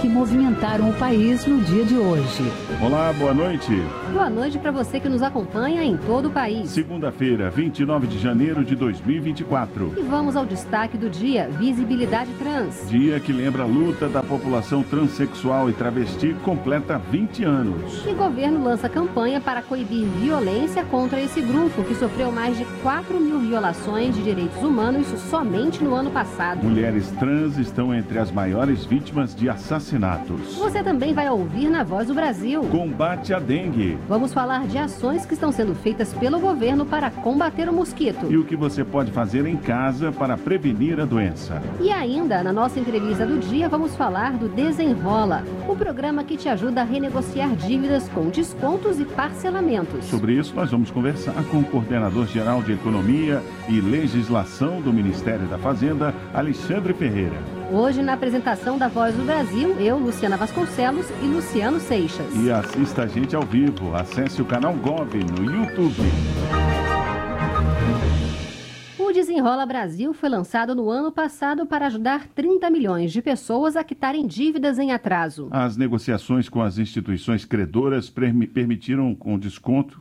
que movimentaram o país no dia de hoje. Olá, boa noite. Boa noite para você que nos acompanha em todo o país. Segunda-feira, 29 de janeiro de 2024. E vamos ao destaque do dia: Visibilidade Trans. Dia que lembra a luta da população transexual e travesti completa 20 anos. E governo lança campanha para coibir violência contra esse grupo, que sofreu mais de 4 mil violações de direitos humanos somente no ano passado. Mulheres trans estão entre as maiores vítimas de assassinatos assassinatos. Você também vai ouvir na Voz do Brasil. Combate à dengue. Vamos falar de ações que estão sendo feitas pelo governo para combater o mosquito. E o que você pode fazer em casa para prevenir a doença. E ainda, na nossa entrevista do dia, vamos falar do Desenrola, o programa que te ajuda a renegociar dívidas com descontos e parcelamentos. Sobre isso, nós vamos conversar com o coordenador geral de Economia e Legislação do Ministério da Fazenda, Alexandre Ferreira. Hoje, na apresentação da Voz do Brasil, eu, Luciana Vasconcelos e Luciano Seixas. E assista a gente ao vivo. Acesse o canal Gov no YouTube. O Desenrola Brasil foi lançado no ano passado para ajudar 30 milhões de pessoas a quitarem dívidas em atraso. As negociações com as instituições credoras permitiram com desconto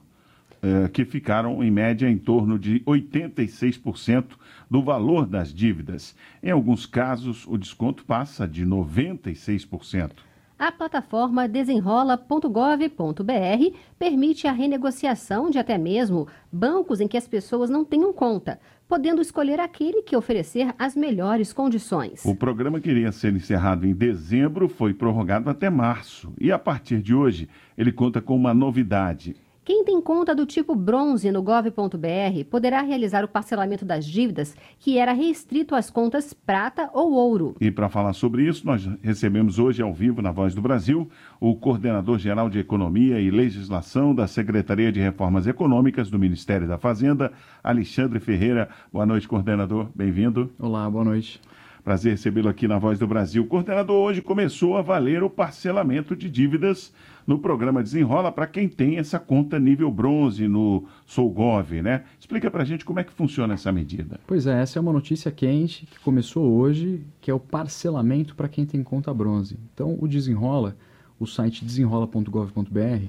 eh, que ficaram em média em torno de 86% do valor das dívidas. Em alguns casos, o desconto passa de 96%. A plataforma desenrola.gov.br permite a renegociação de até mesmo bancos em que as pessoas não tenham conta, podendo escolher aquele que oferecer as melhores condições. O programa que iria ser encerrado em dezembro foi prorrogado até março e a partir de hoje ele conta com uma novidade. Quem tem conta do tipo bronze no gov.br poderá realizar o parcelamento das dívidas que era restrito às contas prata ou ouro. E para falar sobre isso, nós recebemos hoje ao vivo na Voz do Brasil o coordenador geral de Economia e Legislação da Secretaria de Reformas Econômicas do Ministério da Fazenda, Alexandre Ferreira. Boa noite, coordenador. Bem-vindo. Olá, boa noite. Prazer recebê-lo aqui na Voz do Brasil. O coordenador hoje começou a valer o parcelamento de dívidas no programa Desenrola para quem tem essa conta nível bronze no Soulgov, né? Explica para a gente como é que funciona essa medida. Pois é, essa é uma notícia quente que começou hoje, que é o parcelamento para quem tem conta bronze. Então, o Desenrola, o site desenrola.gov.br,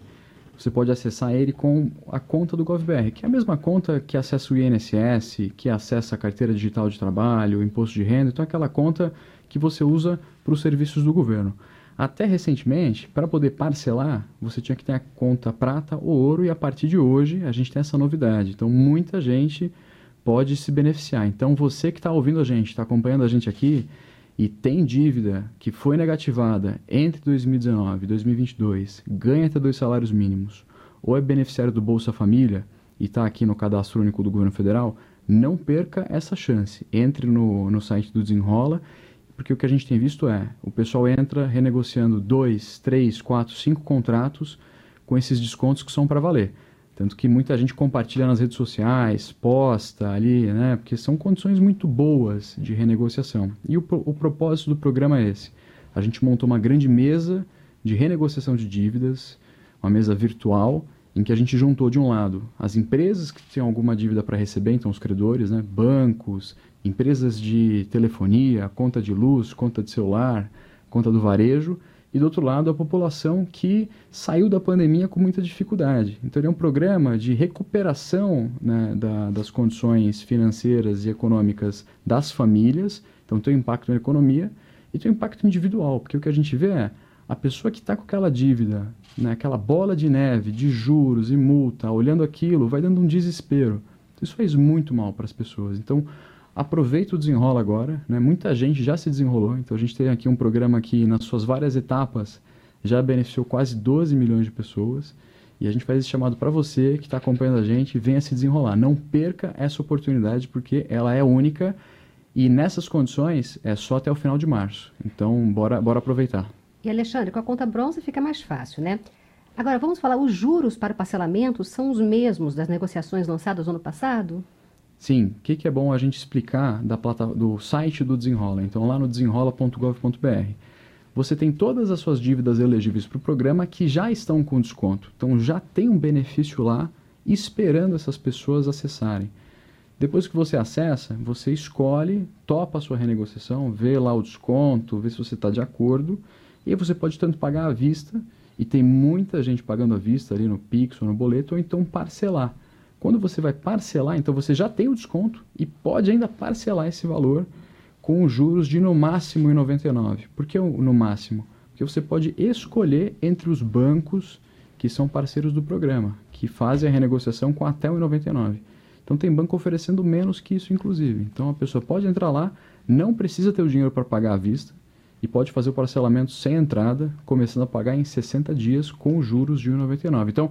você pode acessar ele com a conta do GovBR, que é a mesma conta que acessa o INSS, que acessa a carteira digital de trabalho, o imposto de renda, então é aquela conta que você usa para os serviços do governo. Até recentemente, para poder parcelar, você tinha que ter a conta prata ou ouro, e a partir de hoje a gente tem essa novidade. Então, muita gente pode se beneficiar. Então, você que está ouvindo a gente, está acompanhando a gente aqui, e tem dívida que foi negativada entre 2019 e 2022, ganha até dois salários mínimos, ou é beneficiário do Bolsa Família e está aqui no cadastro único do governo federal, não perca essa chance. Entre no, no site do Desenrola, porque o que a gente tem visto é o pessoal entra renegociando dois, três, quatro, cinco contratos com esses descontos que são para valer. Tanto que muita gente compartilha nas redes sociais, posta ali, né? Porque são condições muito boas de renegociação. E o, o propósito do programa é esse. A gente montou uma grande mesa de renegociação de dívidas, uma mesa virtual, em que a gente juntou de um lado as empresas que têm alguma dívida para receber, então os credores, né? bancos, empresas de telefonia, conta de luz, conta de celular, conta do varejo, e do outro lado a população que saiu da pandemia com muita dificuldade. Então ele é um programa de recuperação né, da, das condições financeiras e econômicas das famílias, então tem um impacto na economia e tem um impacto individual, porque o que a gente vê é a pessoa que está com aquela dívida, né, aquela bola de neve de juros e multa, olhando aquilo, vai dando um desespero. Isso faz muito mal para as pessoas. Então, Aproveita o desenrola agora, né? Muita gente já se desenrolou, então a gente tem aqui um programa que nas suas várias etapas já beneficiou quase 12 milhões de pessoas. E a gente faz esse chamado para você que está acompanhando a gente, venha se desenrolar. Não perca essa oportunidade porque ela é única e nessas condições é só até o final de março. Então, bora, bora aproveitar. E Alexandre, com a conta bronze fica mais fácil, né? Agora, vamos falar, os juros para o parcelamento são os mesmos das negociações lançadas no ano passado? Sim, o que, que, é bom a gente explicar da plata, do site do Desenrola? Então, lá no desenrola.gov.br, você tem todas as suas dívidas elegíveis para o programa que já estão com desconto. Então já tem um benefício lá esperando essas pessoas acessarem. Depois que você acessa, você escolhe, topa a sua renegociação, vê lá o desconto, vê se você está de acordo. E você pode tanto pagar à vista, e tem muita gente pagando à vista ali no Pix ou no boleto, ou então parcelar. Quando você vai parcelar, então você já tem o desconto e pode ainda parcelar esse valor com juros de no máximo 1,99. Por que no máximo? Porque você pode escolher entre os bancos que são parceiros do programa, que fazem a renegociação com até 1,99. Então tem banco oferecendo menos que isso, inclusive. Então a pessoa pode entrar lá, não precisa ter o dinheiro para pagar à vista e pode fazer o parcelamento sem entrada, começando a pagar em 60 dias com juros de 1,99. Então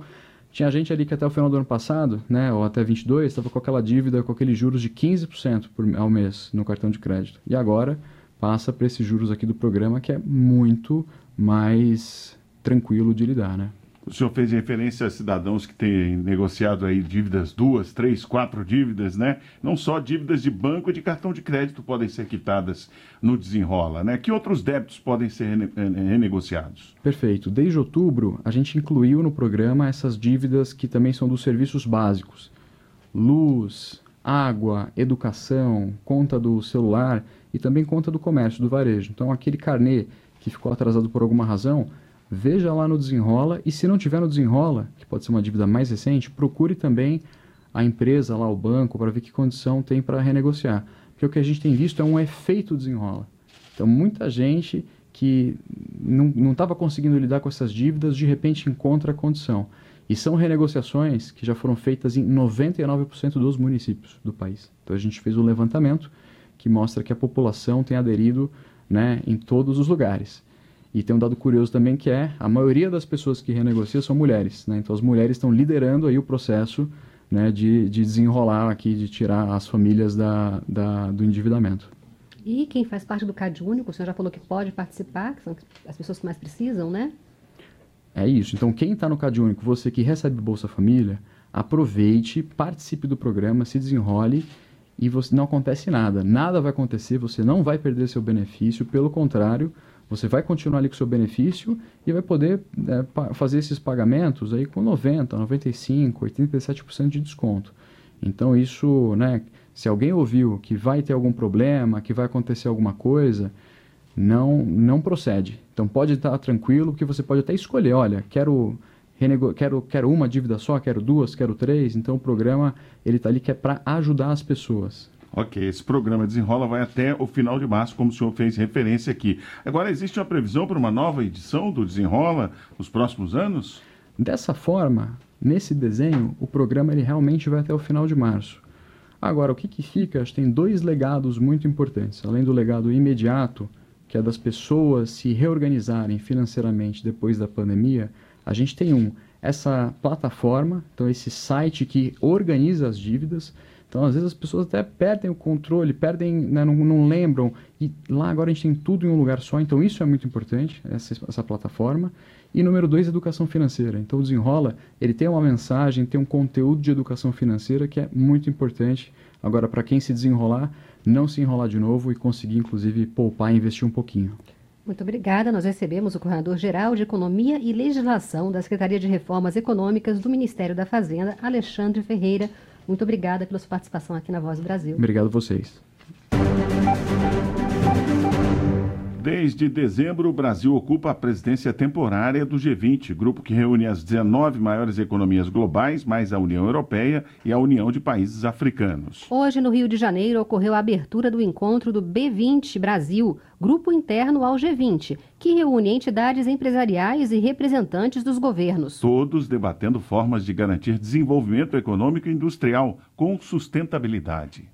tinha gente ali que até o final do ano passado, né, ou até 22, estava com aquela dívida, com aqueles juros de 15% por, ao mês no cartão de crédito. E agora passa para esses juros aqui do programa que é muito mais tranquilo de lidar, né? O senhor fez referência a cidadãos que têm negociado aí dívidas, duas, três, quatro dívidas, né? Não só dívidas de banco e de cartão de crédito podem ser quitadas no desenrola, né? Que outros débitos podem ser renegociados? Perfeito. Desde outubro, a gente incluiu no programa essas dívidas que também são dos serviços básicos. Luz, água, educação, conta do celular e também conta do comércio, do varejo. Então, aquele carnê que ficou atrasado por alguma razão, veja lá no Desenrola e se não tiver no Desenrola, que pode ser uma dívida mais recente, procure também a empresa lá, o banco, para ver que condição tem para renegociar. Porque o que a gente tem visto é um efeito Desenrola. Então, muita gente que não estava conseguindo lidar com essas dívidas, de repente encontra a condição. E são renegociações que já foram feitas em 99% dos municípios do país. Então a gente fez um levantamento que mostra que a população tem aderido né, em todos os lugares. E tem um dado curioso também que é a maioria das pessoas que renegociam são mulheres. Né? Então as mulheres estão liderando aí o processo né, de, de desenrolar aqui, de tirar as famílias da, da, do endividamento. E quem faz parte do CAD Único, o senhor já falou que pode participar, que são as pessoas que mais precisam, né? É isso. Então quem está no CAD Único, você que recebe Bolsa Família, aproveite, participe do programa, se desenrole e você não acontece nada. Nada vai acontecer, você não vai perder seu benefício, pelo contrário, você vai continuar ali com o seu benefício e vai poder é, fazer esses pagamentos aí com 90, 95, 87% de desconto. Então isso, né, se alguém ouviu que vai ter algum problema, que vai acontecer alguma coisa, não não procede. Então pode estar tranquilo que você pode até escolher, olha, quero renego... quero quero uma dívida só, quero duas, quero três. Então o programa ele está ali que é para ajudar as pessoas. Ok, esse programa Desenrola vai até o final de março, como o senhor fez referência aqui. Agora, existe uma previsão para uma nova edição do Desenrola nos próximos anos? Dessa forma, nesse desenho, o programa ele realmente vai até o final de março. Agora, o que, que fica? Acho que tem dois legados muito importantes. Além do legado imediato, que é das pessoas se reorganizarem financeiramente depois da pandemia, a gente tem um, essa plataforma, então esse site que organiza as dívidas, então, às vezes, as pessoas até perdem o controle, perdem, né, não, não, lembram. E lá agora a gente tem tudo em um lugar só. Então, isso é muito importante, essa, essa plataforma. E número dois, educação financeira. Então, o Desenrola, ele tem uma mensagem, tem um conteúdo de educação financeira que é muito importante. Agora, para quem se desenrolar, não se enrolar de novo e conseguir, inclusive, poupar e investir um pouquinho. Muito obrigada. Nós recebemos o Coordenador-Geral de Economia e Legislação da Secretaria de Reformas Econômicas do Ministério da Fazenda, Alexandre Ferreira. Muito obrigada pela sua participação aqui na Voz do Brasil. Obrigado a vocês. Desde dezembro, o Brasil ocupa a presidência temporária do G20, grupo que reúne as 19 maiores economias globais, mais a União Europeia e a União de Países Africanos. Hoje, no Rio de Janeiro, ocorreu a abertura do encontro do B20 Brasil, grupo interno ao G20, que reúne entidades empresariais e representantes dos governos. Todos debatendo formas de garantir desenvolvimento econômico e industrial com sustentabilidade.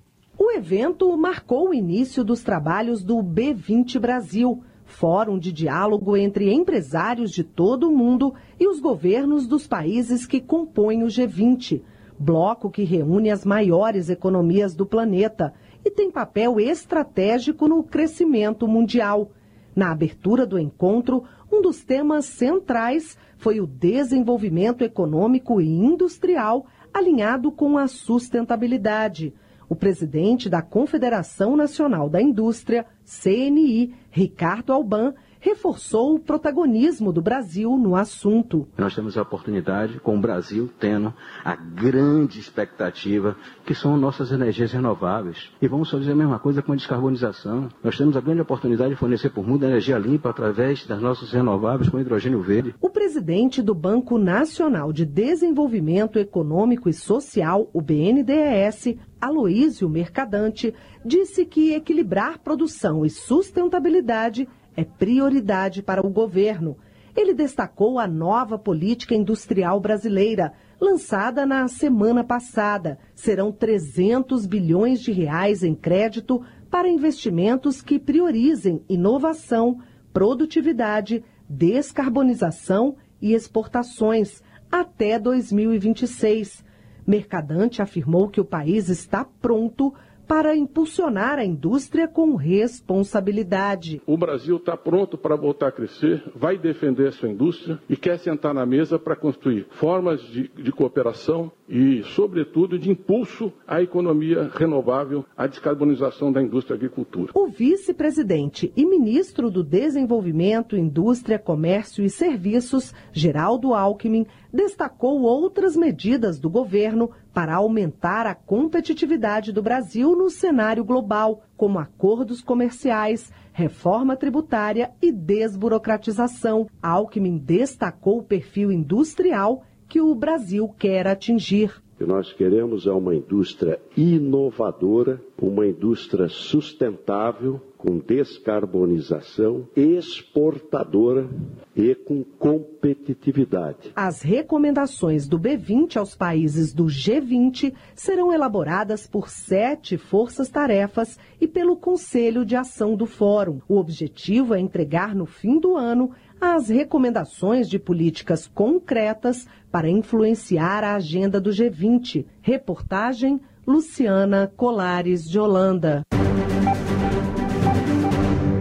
O evento marcou o início dos trabalhos do B20 Brasil, fórum de diálogo entre empresários de todo o mundo e os governos dos países que compõem o G20, bloco que reúne as maiores economias do planeta e tem papel estratégico no crescimento mundial. Na abertura do encontro, um dos temas centrais foi o desenvolvimento econômico e industrial alinhado com a sustentabilidade. O presidente da Confederação Nacional da Indústria, CNI, Ricardo Alban, reforçou o protagonismo do Brasil no assunto. Nós temos a oportunidade, com o Brasil tendo a grande expectativa, que são nossas energias renováveis. E vamos fazer a mesma coisa com a descarbonização. Nós temos a grande oportunidade de fornecer por mundo energia limpa através das nossas renováveis com hidrogênio verde. O presidente do Banco Nacional de Desenvolvimento Econômico e Social, o BNDES, Aloísio Mercadante, disse que equilibrar produção e sustentabilidade é prioridade para o governo. Ele destacou a nova política industrial brasileira, lançada na semana passada. Serão 300 bilhões de reais em crédito para investimentos que priorizem inovação, produtividade, descarbonização e exportações até 2026. Mercadante afirmou que o país está pronto para impulsionar a indústria com responsabilidade. O Brasil está pronto para voltar a crescer, vai defender sua indústria e quer sentar na mesa para construir formas de, de, cooperação e, sobretudo, de impulso à economia renovável, à descarbonização da indústria e agricultura. O vice-presidente e ministro do Desenvolvimento, Indústria, Comércio e Serviços, Geraldo Alckmin, destacou outras medidas do governo para aumentar a competitividade do Brasil no cenário global, como acordos comerciais, reforma tributária e desburocratização. Alckmin destacou o perfil industrial que o Brasil quer atingir. O que nós queremos é uma indústria inovadora, uma indústria sustentável, com descarbonização, exportadora e com competitividade. As recomendações do B20 aos países do G20 serão elaboradas por sete forças-tarefas e pelo Conselho de Ação do Fórum. O objetivo é entregar no fim do ano as recomendações de políticas concretas para influenciar a agenda do G20. Reportagem Luciana Colares de Holanda.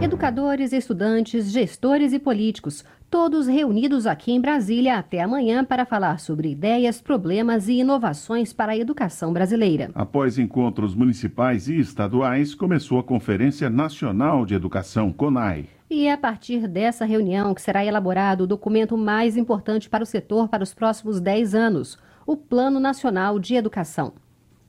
Educadores, estudantes, gestores e políticos, todos reunidos aqui em Brasília até amanhã para falar sobre ideias, problemas e inovações para a educação brasileira. Após encontros municipais e estaduais, começou a Conferência Nacional de Educação, CONAI. E é a partir dessa reunião que será elaborado o documento mais importante para o setor para os próximos 10 anos, o Plano Nacional de Educação.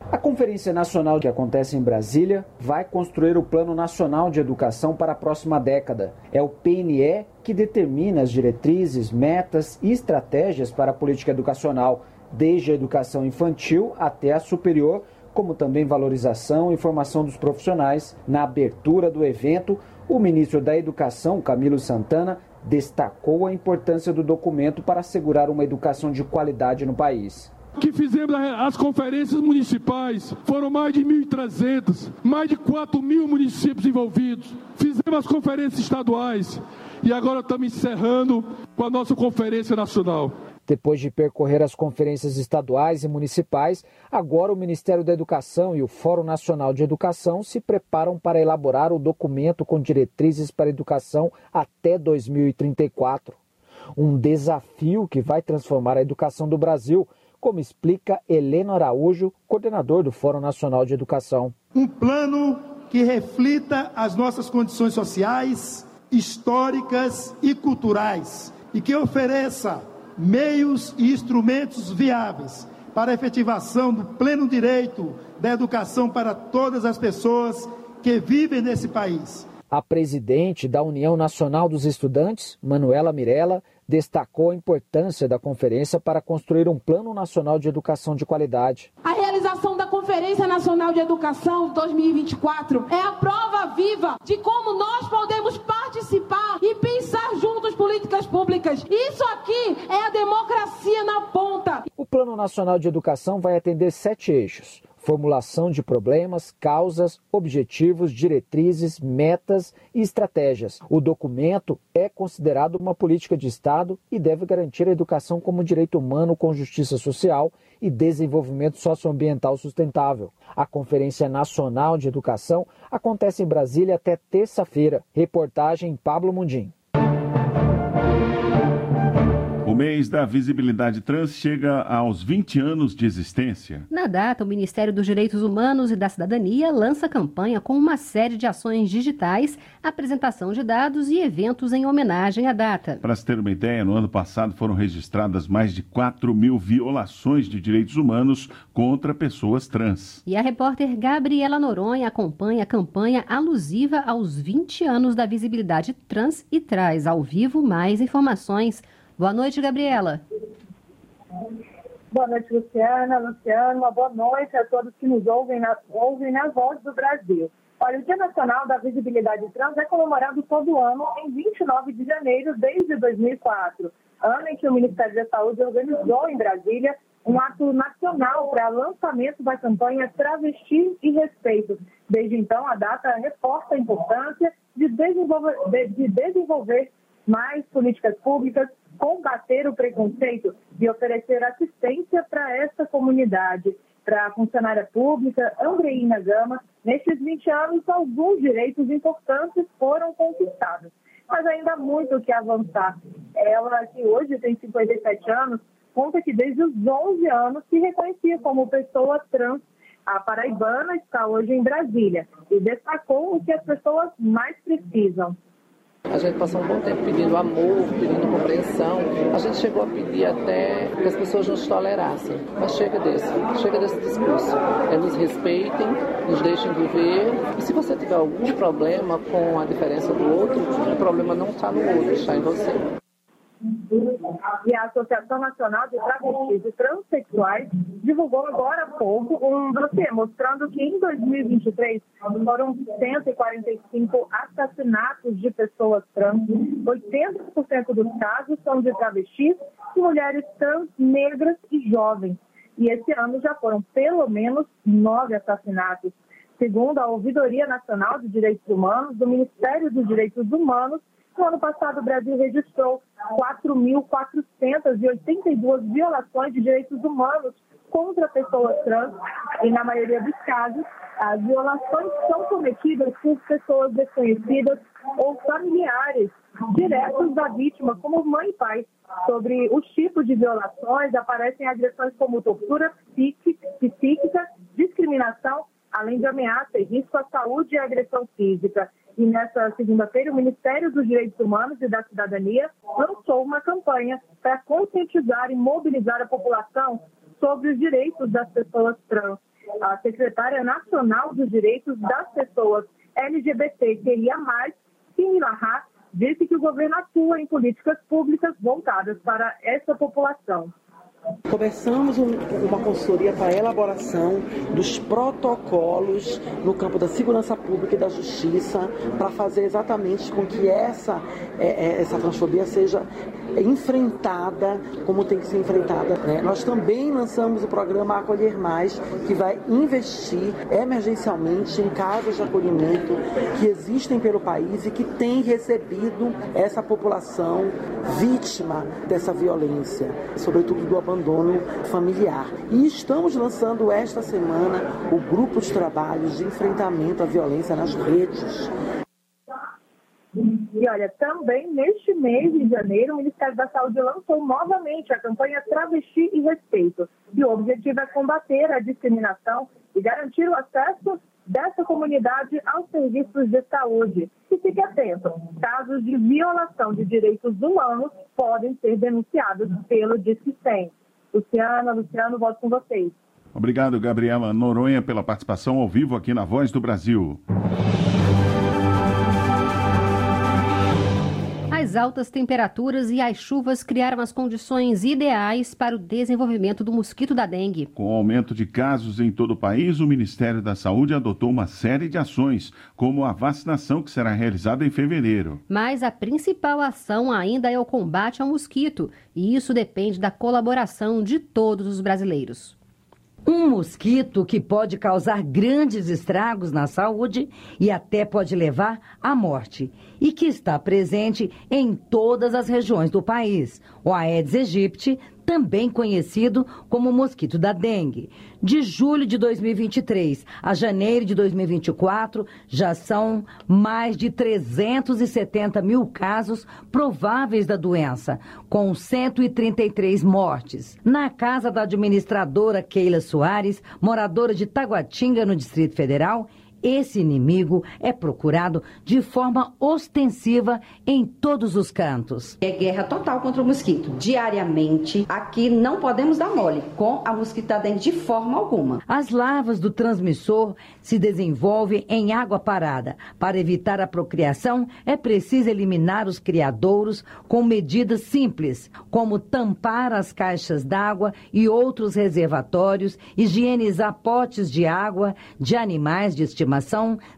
A Conferência Nacional que acontece em Brasília vai construir o Plano Nacional de Educação para a próxima década. É o PNE que determina as diretrizes, metas e estratégias para a política educacional, desde a educação infantil até a superior, como também valorização e formação dos profissionais. Na abertura do evento, o ministro da Educação, Camilo Santana, destacou a importância do documento para assegurar uma educação de qualidade no país que fizemos as conferências municipais, foram mais de 1.300, mais de 4 mil municípios envolvidos. Fizemos as conferências estaduais e agora estamos encerrando com a nossa conferência nacional. Depois de percorrer as conferências estaduais e municipais, agora o Ministério da Educação e o Fórum Nacional de Educação se preparam para elaborar o documento com diretrizes para a educação até 2034. Um desafio que vai transformar a educação do Brasil, como explica Helena Araújo, coordenador do Fórum Nacional de Educação. Um plano que reflita as nossas condições sociais, históricas e culturais e que ofereça meios e instrumentos viáveis para a efetivação do pleno direito da educação para todas as pessoas que vivem nesse país. A presidente da União Nacional dos Estudantes, Manuela Mirella, destacou a importância da conferência para construir um Plano Nacional de Educação de Qualidade. A realização da Conferência Nacional de Educação 2024 é a prova viva de como nós podemos participar e pensar juntos políticas públicas. Isso aqui é a democracia na ponta. O Plano Nacional de Educação vai atender sete eixos formulação de problemas, causas, objetivos, diretrizes, metas e estratégias. O documento é considerado uma política de Estado e deve garantir a educação como direito humano com justiça social e desenvolvimento socioambiental sustentável. A Conferência Nacional de Educação acontece em Brasília até terça-feira. Reportagem Pablo Mundim. Mês da visibilidade trans chega aos 20 anos de existência. Na data, o Ministério dos Direitos Humanos e da Cidadania lança campanha com uma série de ações digitais, apresentação de dados e eventos em homenagem à data. Para se ter uma ideia, no ano passado foram registradas mais de 4 mil violações de direitos humanos contra pessoas trans. E a repórter Gabriela Noronha acompanha a campanha alusiva aos 20 anos da visibilidade trans e traz ao vivo mais informações. Boa noite, Gabriela. Boa noite, Luciana, Luciano. Uma boa noite a todos que nos ouvem na, ouvem na Voz do Brasil. Olha, o Dia Nacional da Visibilidade Trans é comemorado todo ano em 29 de janeiro desde 2004, ano em que o Ministério da Saúde organizou em Brasília um ato nacional para lançamento da campanha Travesti e Respeito. Desde então, a data reforça a importância de desenvolver, de, de desenvolver mais políticas públicas, combater o preconceito e oferecer assistência para essa comunidade. Para a funcionária pública, Andreina Gama, nestes 20 anos, alguns direitos importantes foram conquistados. Mas ainda há muito o que avançar. Ela, que hoje tem 57 anos, conta que desde os 11 anos se reconhecia como pessoa trans. A paraibana está hoje em Brasília e destacou o que as pessoas mais precisam. A gente passou um bom tempo pedindo amor, pedindo compreensão. A gente chegou a pedir até que as pessoas nos tolerassem. Mas chega desse, chega desse discurso. É nos respeitem, nos deixem viver. E se você tiver algum problema com a diferença do outro, o problema não está no outro, está em você. E a Associação Nacional de Travestis e Transsexuais divulgou agora há pouco um dossiê mostrando que em 2023 foram 145 assassinatos de pessoas trans. 80% dos casos são de travestis e mulheres trans, negras e jovens. E esse ano já foram pelo menos nove assassinatos. Segundo a Ouvidoria Nacional de Direitos Humanos do Ministério dos Direitos Humanos, no ano passado, o Brasil registrou 4.482 violações de direitos humanos contra pessoas trans e, na maioria dos casos, as violações são cometidas por pessoas desconhecidas ou familiares diretos da vítima, como mãe e pai. Sobre os tipos de violações, aparecem agressões como tortura psíquica, discriminação, além de ameaça e risco à saúde e agressão física. E nessa segunda-feira, o Ministério dos Direitos Humanos e da Cidadania lançou uma campanha para conscientizar e mobilizar a população sobre os direitos das pessoas trans. A secretária nacional dos direitos das pessoas LGBTQIA+, Simi Lahá, disse que o governo atua em políticas públicas voltadas para essa população. Começamos um, uma consultoria para a elaboração dos protocolos no campo da segurança pública e da justiça para fazer exatamente com que essa, é, é, essa transfobia seja enfrentada como tem que ser enfrentada. Né? Nós também lançamos o programa Acolher Mais, que vai investir emergencialmente em casas de acolhimento que existem pelo país e que têm recebido essa população vítima dessa violência, sobretudo do abandono familiar. E estamos lançando esta semana o grupo de trabalhos de enfrentamento à violência nas redes. E olha, também neste mês de janeiro, o Ministério da Saúde lançou novamente a campanha Travesti e Respeito. E o objetivo é combater a discriminação e garantir o acesso dessa comunidade aos serviços de saúde. E fique atento, casos de violação de direitos humanos podem ser denunciados pelo 100. Luciana, Luciano, volto com vocês. Obrigado, Gabriela Noronha, pela participação ao vivo aqui na Voz do Brasil. As altas temperaturas e as chuvas criaram as condições ideais para o desenvolvimento do mosquito da dengue. Com o aumento de casos em todo o país, o Ministério da Saúde adotou uma série de ações, como a vacinação que será realizada em fevereiro. Mas a principal ação ainda é o combate ao mosquito, e isso depende da colaboração de todos os brasileiros. Um mosquito que pode causar grandes estragos na saúde e até pode levar à morte, e que está presente em todas as regiões do país. O Aedes aegypti também conhecido como mosquito da dengue. De julho de 2023 a janeiro de 2024, já são mais de 370 mil casos prováveis da doença, com 133 mortes. Na casa da administradora Keila Soares, moradora de Taguatinga, no Distrito Federal, esse inimigo é procurado de forma ostensiva em todos os cantos. É guerra total contra o mosquito. Diariamente, aqui não podemos dar mole com a mosquita dengue de forma alguma. As larvas do transmissor se desenvolvem em água parada. Para evitar a procriação, é preciso eliminar os criadouros com medidas simples, como tampar as caixas d'água e outros reservatórios, higienizar potes de água de animais de estimação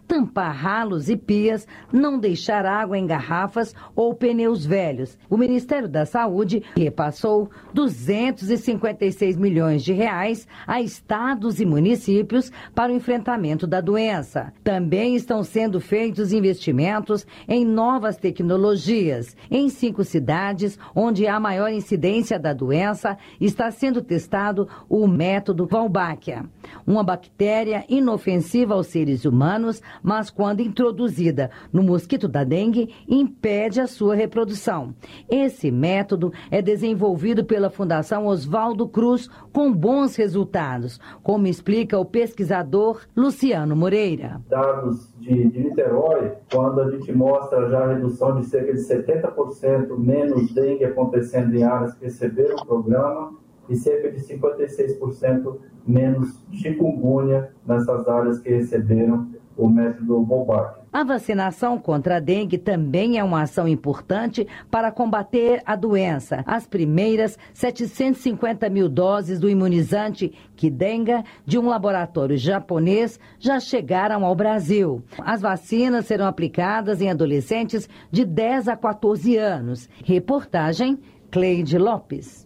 tampar ralos e pias, não deixar água em garrafas ou pneus velhos. O Ministério da Saúde repassou 256 milhões de reais a estados e municípios para o enfrentamento da doença. Também estão sendo feitos investimentos em novas tecnologias. Em cinco cidades onde há maior incidência da doença, está sendo testado o método Valbáquia, uma bactéria inofensiva aos seres humanos, mas quando introduzida no mosquito da dengue, impede a sua reprodução. Esse método é desenvolvido pela Fundação Oswaldo Cruz com bons resultados, como explica o pesquisador Luciano Moreira. Dados de, de Niterói, quando a gente mostra já a redução de cerca de 70% menos dengue acontecendo em áreas que receberam o programa, e cerca de 56% menos chikungunya nessas áreas que receberam o método Wolbach. A vacinação contra a dengue também é uma ação importante para combater a doença. As primeiras 750 mil doses do imunizante Kidenga de um laboratório japonês já chegaram ao Brasil. As vacinas serão aplicadas em adolescentes de 10 a 14 anos. Reportagem Cleide Lopes.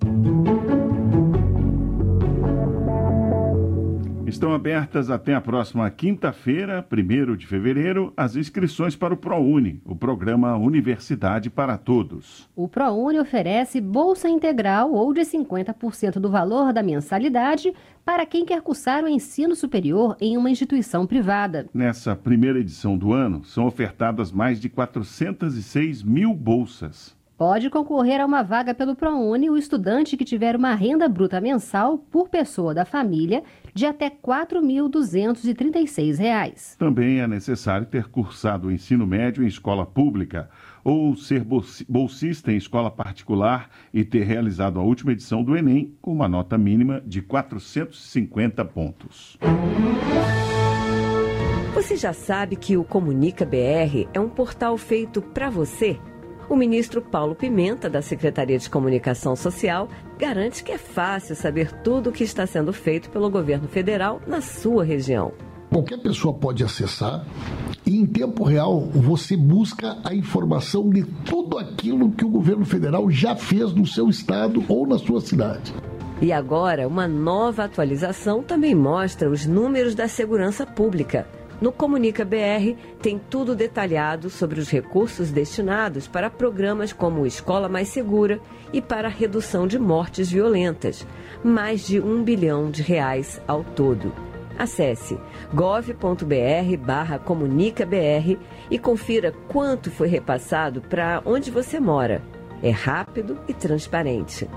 Estão abertas até a próxima quinta-feira, 1 de fevereiro, as inscrições para o ProUni, o programa Universidade para Todos. O ProUni oferece bolsa integral ou de 50% do valor da mensalidade para quem quer cursar o ensino superior em uma instituição privada. Nessa primeira edição do ano, são ofertadas mais de 406 mil bolsas. Pode concorrer a uma vaga pelo ProUni o estudante que tiver uma renda bruta mensal por pessoa da família de até R$ 4.236. Também é necessário ter cursado o ensino médio em escola pública ou ser bolsista em escola particular e ter realizado a última edição do Enem com uma nota mínima de 450 pontos. Você já sabe que o Comunica BR é um portal feito para você? O ministro Paulo Pimenta, da Secretaria de Comunicação Social, garante que é fácil saber tudo o que está sendo feito pelo governo federal na sua região. Qualquer pessoa pode acessar e, em tempo real, você busca a informação de tudo aquilo que o governo federal já fez no seu estado ou na sua cidade. E agora, uma nova atualização também mostra os números da segurança pública. No Comunica BR tem tudo detalhado sobre os recursos destinados para programas como Escola Mais Segura e para redução de mortes violentas. Mais de um bilhão de reais ao todo. Acesse gov.br barra comunicabr e confira quanto foi repassado para onde você mora. É rápido e transparente.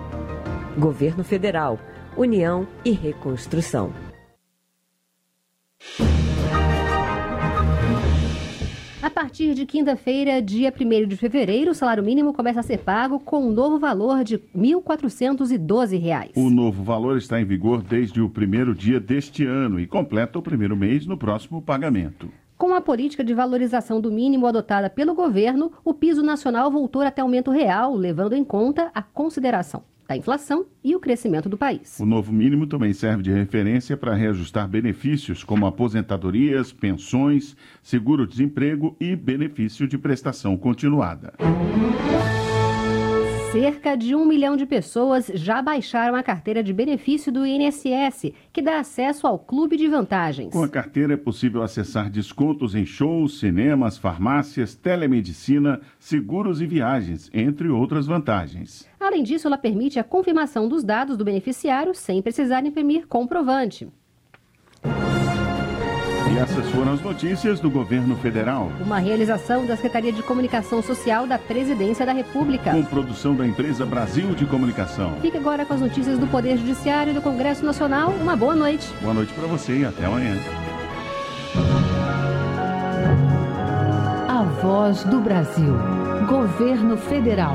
Governo Federal, União e Reconstrução. A partir de quinta-feira, dia 1 de fevereiro, o salário mínimo começa a ser pago com um novo valor de R$ 1.412. O novo valor está em vigor desde o primeiro dia deste ano e completa o primeiro mês no próximo pagamento. Com a política de valorização do mínimo adotada pelo governo, o piso nacional voltou até aumento real, levando em conta a consideração da inflação e o crescimento do país. O novo mínimo também serve de referência para reajustar benefícios como aposentadorias, pensões, seguro-desemprego e benefício de prestação continuada. Cerca de um milhão de pessoas já baixaram a carteira de benefício do INSS, que dá acesso ao Clube de Vantagens. Com a carteira é possível acessar descontos em shows, cinemas, farmácias, telemedicina, seguros e viagens, entre outras vantagens. Além disso, ela permite a confirmação dos dados do beneficiário sem precisar imprimir comprovante. E essas foram as notícias do governo federal. Uma realização da Secretaria de Comunicação Social da Presidência da República. Com produção da empresa Brasil de Comunicação. Fique agora com as notícias do Poder Judiciário e do Congresso Nacional. Uma boa noite. Boa noite para você e até amanhã. A Voz do Brasil. Governo Federal.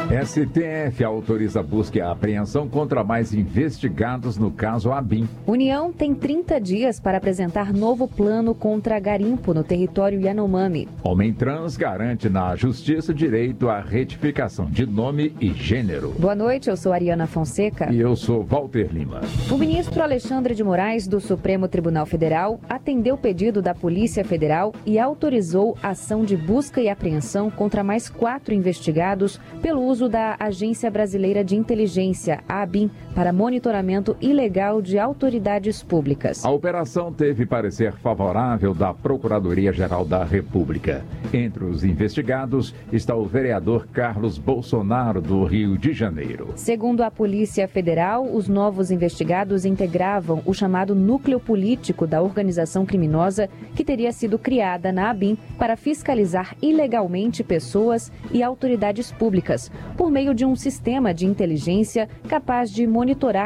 STF autoriza busca e apreensão contra mais investigados no caso ABIN. União tem 30 dias para apresentar novo plano contra garimpo no território Yanomami. Homem trans garante na justiça direito à retificação de nome e gênero. Boa noite, eu sou Ariana Fonseca. E eu sou Walter Lima. O ministro Alexandre de Moraes, do Supremo Tribunal Federal, atendeu o pedido da Polícia Federal e autorizou ação de busca e apreensão contra mais quatro investigados pelo uso da Agência Brasileira de Inteligência, ABIN, para monitoramento ilegal de autoridades públicas. A operação teve parecer favorável da Procuradoria-Geral da República. Entre os investigados está o vereador Carlos Bolsonaro, do Rio de Janeiro. Segundo a Polícia Federal, os novos investigados integravam o chamado núcleo político da organização criminosa que teria sido criada na ABIN para fiscalizar ilegalmente pessoas e autoridades públicas, por meio de um sistema de inteligência capaz de monitorar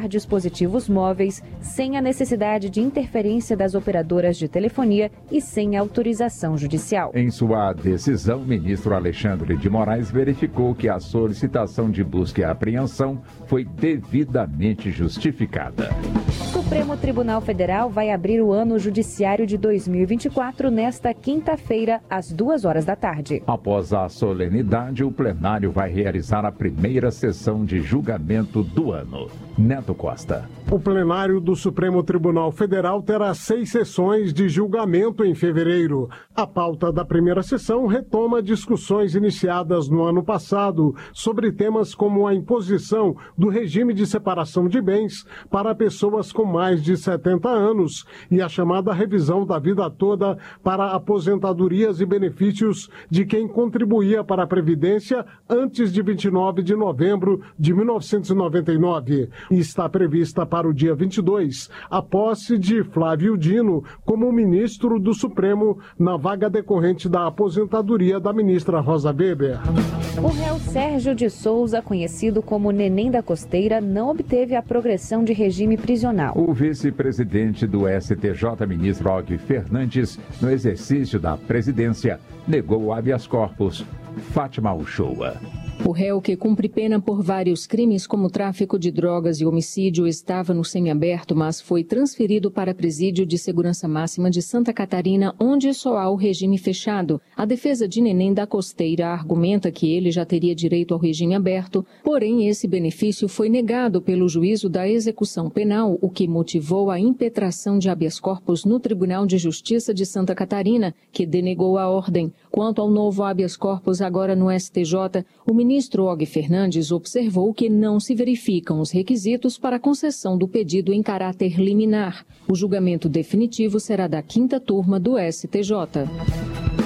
dispositivos móveis sem a necessidade de interferência das operadoras de telefonia e sem autorização judicial. Em sua decisão, o ministro Alexandre de Moraes verificou que a solicitação de busca e apreensão foi devidamente justificada. O Supremo Tribunal Federal vai abrir o ano judiciário de 2024 nesta quinta-feira, às duas horas da tarde. Após a solenidade, o plenário vai realizar a primeira sessão de julgamento do ano. Neto Costa. O plenário do Supremo Tribunal Federal terá seis sessões de julgamento em fevereiro. A pauta da primeira sessão retoma discussões iniciadas no ano passado sobre temas como a imposição do regime de separação de bens para pessoas com mais de 70 anos e a chamada revisão da vida toda para aposentadorias e benefícios de quem contribuía para a Previdência antes de 29 de novembro de 1999. E está prevista para o dia 22 a posse de Flávio Dino como ministro do Supremo na vaga decorrente da aposentadoria da ministra Rosa Weber. O réu Sérgio de Souza, conhecido como Neném da Costeira, não obteve a progressão de regime prisional. O vice-presidente do STJ, ministro Og Fernandes, no exercício da presidência, negou o habeas corpus. Fátima Uchoa. O réu, que cumpre pena por vários crimes como tráfico de drogas e homicídio, estava no semiaberto, mas foi transferido para presídio de segurança máxima de Santa Catarina, onde só há o regime fechado. A defesa de Neném da Costeira argumenta que ele já teria direito ao regime aberto, porém esse benefício foi negado pelo juízo da execução penal, o que motivou a impetração de habeas corpus no Tribunal de Justiça de Santa Catarina, que denegou a ordem. Quanto ao novo habeas corpus agora no STJ, o ministro Og Fernandes observou que não se verificam os requisitos para a concessão do pedido em caráter liminar. O julgamento definitivo será da quinta turma do STJ.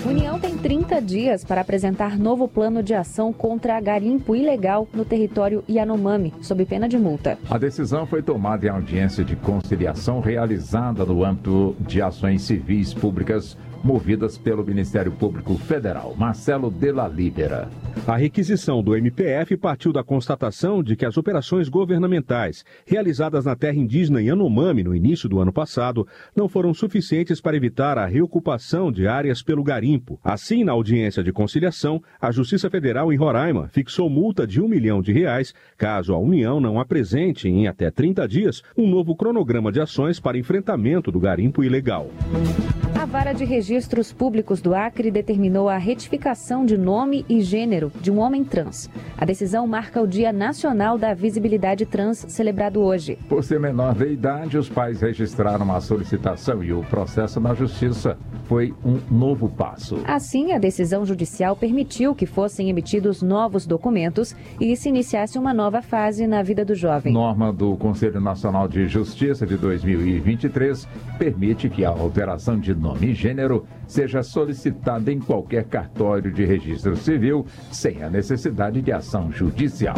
União tem 30 dias para apresentar novo plano de ação contra garimpo ilegal no território Yanomami, sob pena de multa. A decisão foi tomada em audiência de conciliação realizada no âmbito de ações civis públicas movidas pelo Ministério Público Federal. Marcelo Della Libera. A requisição do MPF partiu da constatação de que as operações governamentais realizadas na terra indígena Yanomami no início do ano passado não foram suficientes para evitar a reocupação de áreas pelo garimpo. Assim, na audiência de conciliação, a Justiça Federal em Roraima fixou multa de um milhão de reais caso a União não apresente em até 30 dias um novo cronograma de ações para enfrentamento do garimpo ilegal. A vara de registro Registros Públicos do Acre determinou a retificação de nome e gênero de um homem trans. A decisão marca o Dia Nacional da Visibilidade Trans, celebrado hoje. Por ser menor de idade, os pais registraram a solicitação e o processo na Justiça foi um novo passo. Assim, a decisão judicial permitiu que fossem emitidos novos documentos e se iniciasse uma nova fase na vida do jovem. Norma do Conselho Nacional de Justiça de 2023 permite que a alteração de nome e gênero seja solicitada em qualquer cartório de registro civil, sem a necessidade de ação judicial.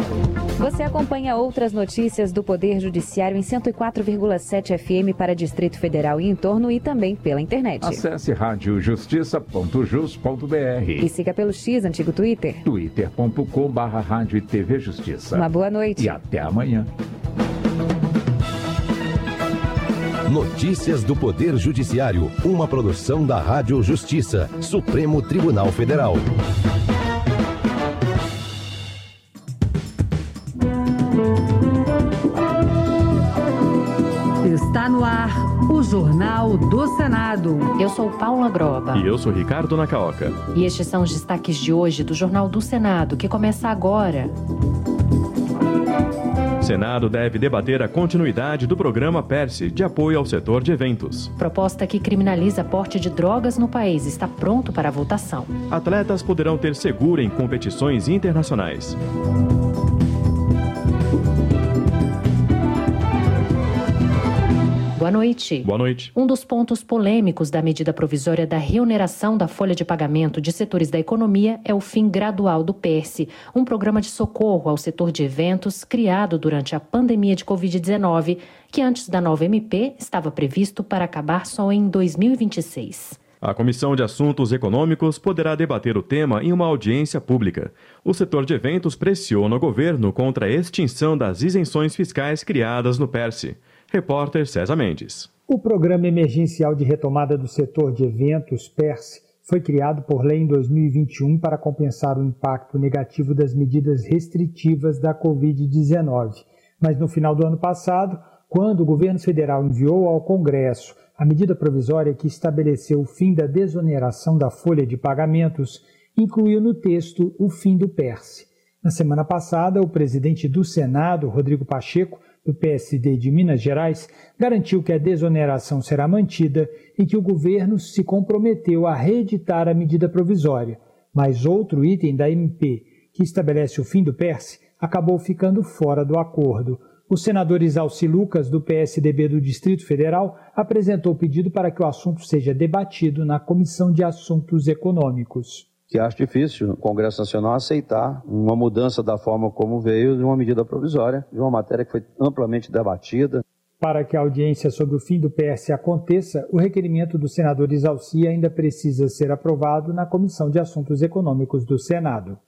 Você acompanha outras notícias do Poder Judiciário em 104,7 FM para Distrito Federal e em torno e também pela internet. Acesse radiojustiça.jus.br E siga pelo X, antigo Twitter. twitter.com barra rádio e TV Justiça. Uma boa noite. E até amanhã. Notícias do Poder Judiciário, uma produção da Rádio Justiça, Supremo Tribunal Federal. Está no ar o Jornal do Senado. Eu sou Paula Groba. E eu sou Ricardo Nacaoca. E estes são os destaques de hoje do Jornal do Senado, que começa agora. O Senado deve debater a continuidade do programa Perse de apoio ao setor de eventos. Proposta que criminaliza porte de drogas no país está pronto para a votação. Atletas poderão ter seguro em competições internacionais. Boa noite. Boa noite. Um dos pontos polêmicos da medida provisória da reoneração da folha de pagamento de setores da economia é o fim gradual do PERSE, um programa de socorro ao setor de eventos criado durante a pandemia de Covid-19, que antes da nova MP estava previsto para acabar só em 2026. A Comissão de Assuntos Econômicos poderá debater o tema em uma audiência pública. O setor de eventos pressiona o governo contra a extinção das isenções fiscais criadas no PERSE. Repórter César Mendes. O Programa Emergencial de Retomada do Setor de Eventos, PERSE, foi criado por lei em 2021 para compensar o impacto negativo das medidas restritivas da Covid-19. Mas no final do ano passado, quando o governo federal enviou ao Congresso a medida provisória que estabeleceu o fim da desoneração da folha de pagamentos, incluiu no texto o fim do PERSE. Na semana passada, o presidente do Senado, Rodrigo Pacheco, do PSD de Minas Gerais, garantiu que a desoneração será mantida e que o governo se comprometeu a reeditar a medida provisória. Mas outro item da MP, que estabelece o fim do PERSE, acabou ficando fora do acordo. O senador Isalci Lucas, do PSDB do Distrito Federal, apresentou pedido para que o assunto seja debatido na Comissão de Assuntos Econômicos que acho difícil o Congresso Nacional aceitar uma mudança da forma como veio de uma medida provisória, de uma matéria que foi amplamente debatida. Para que a audiência sobre o fim do PS aconteça, o requerimento do senador Isalci ainda precisa ser aprovado na Comissão de Assuntos Econômicos do Senado.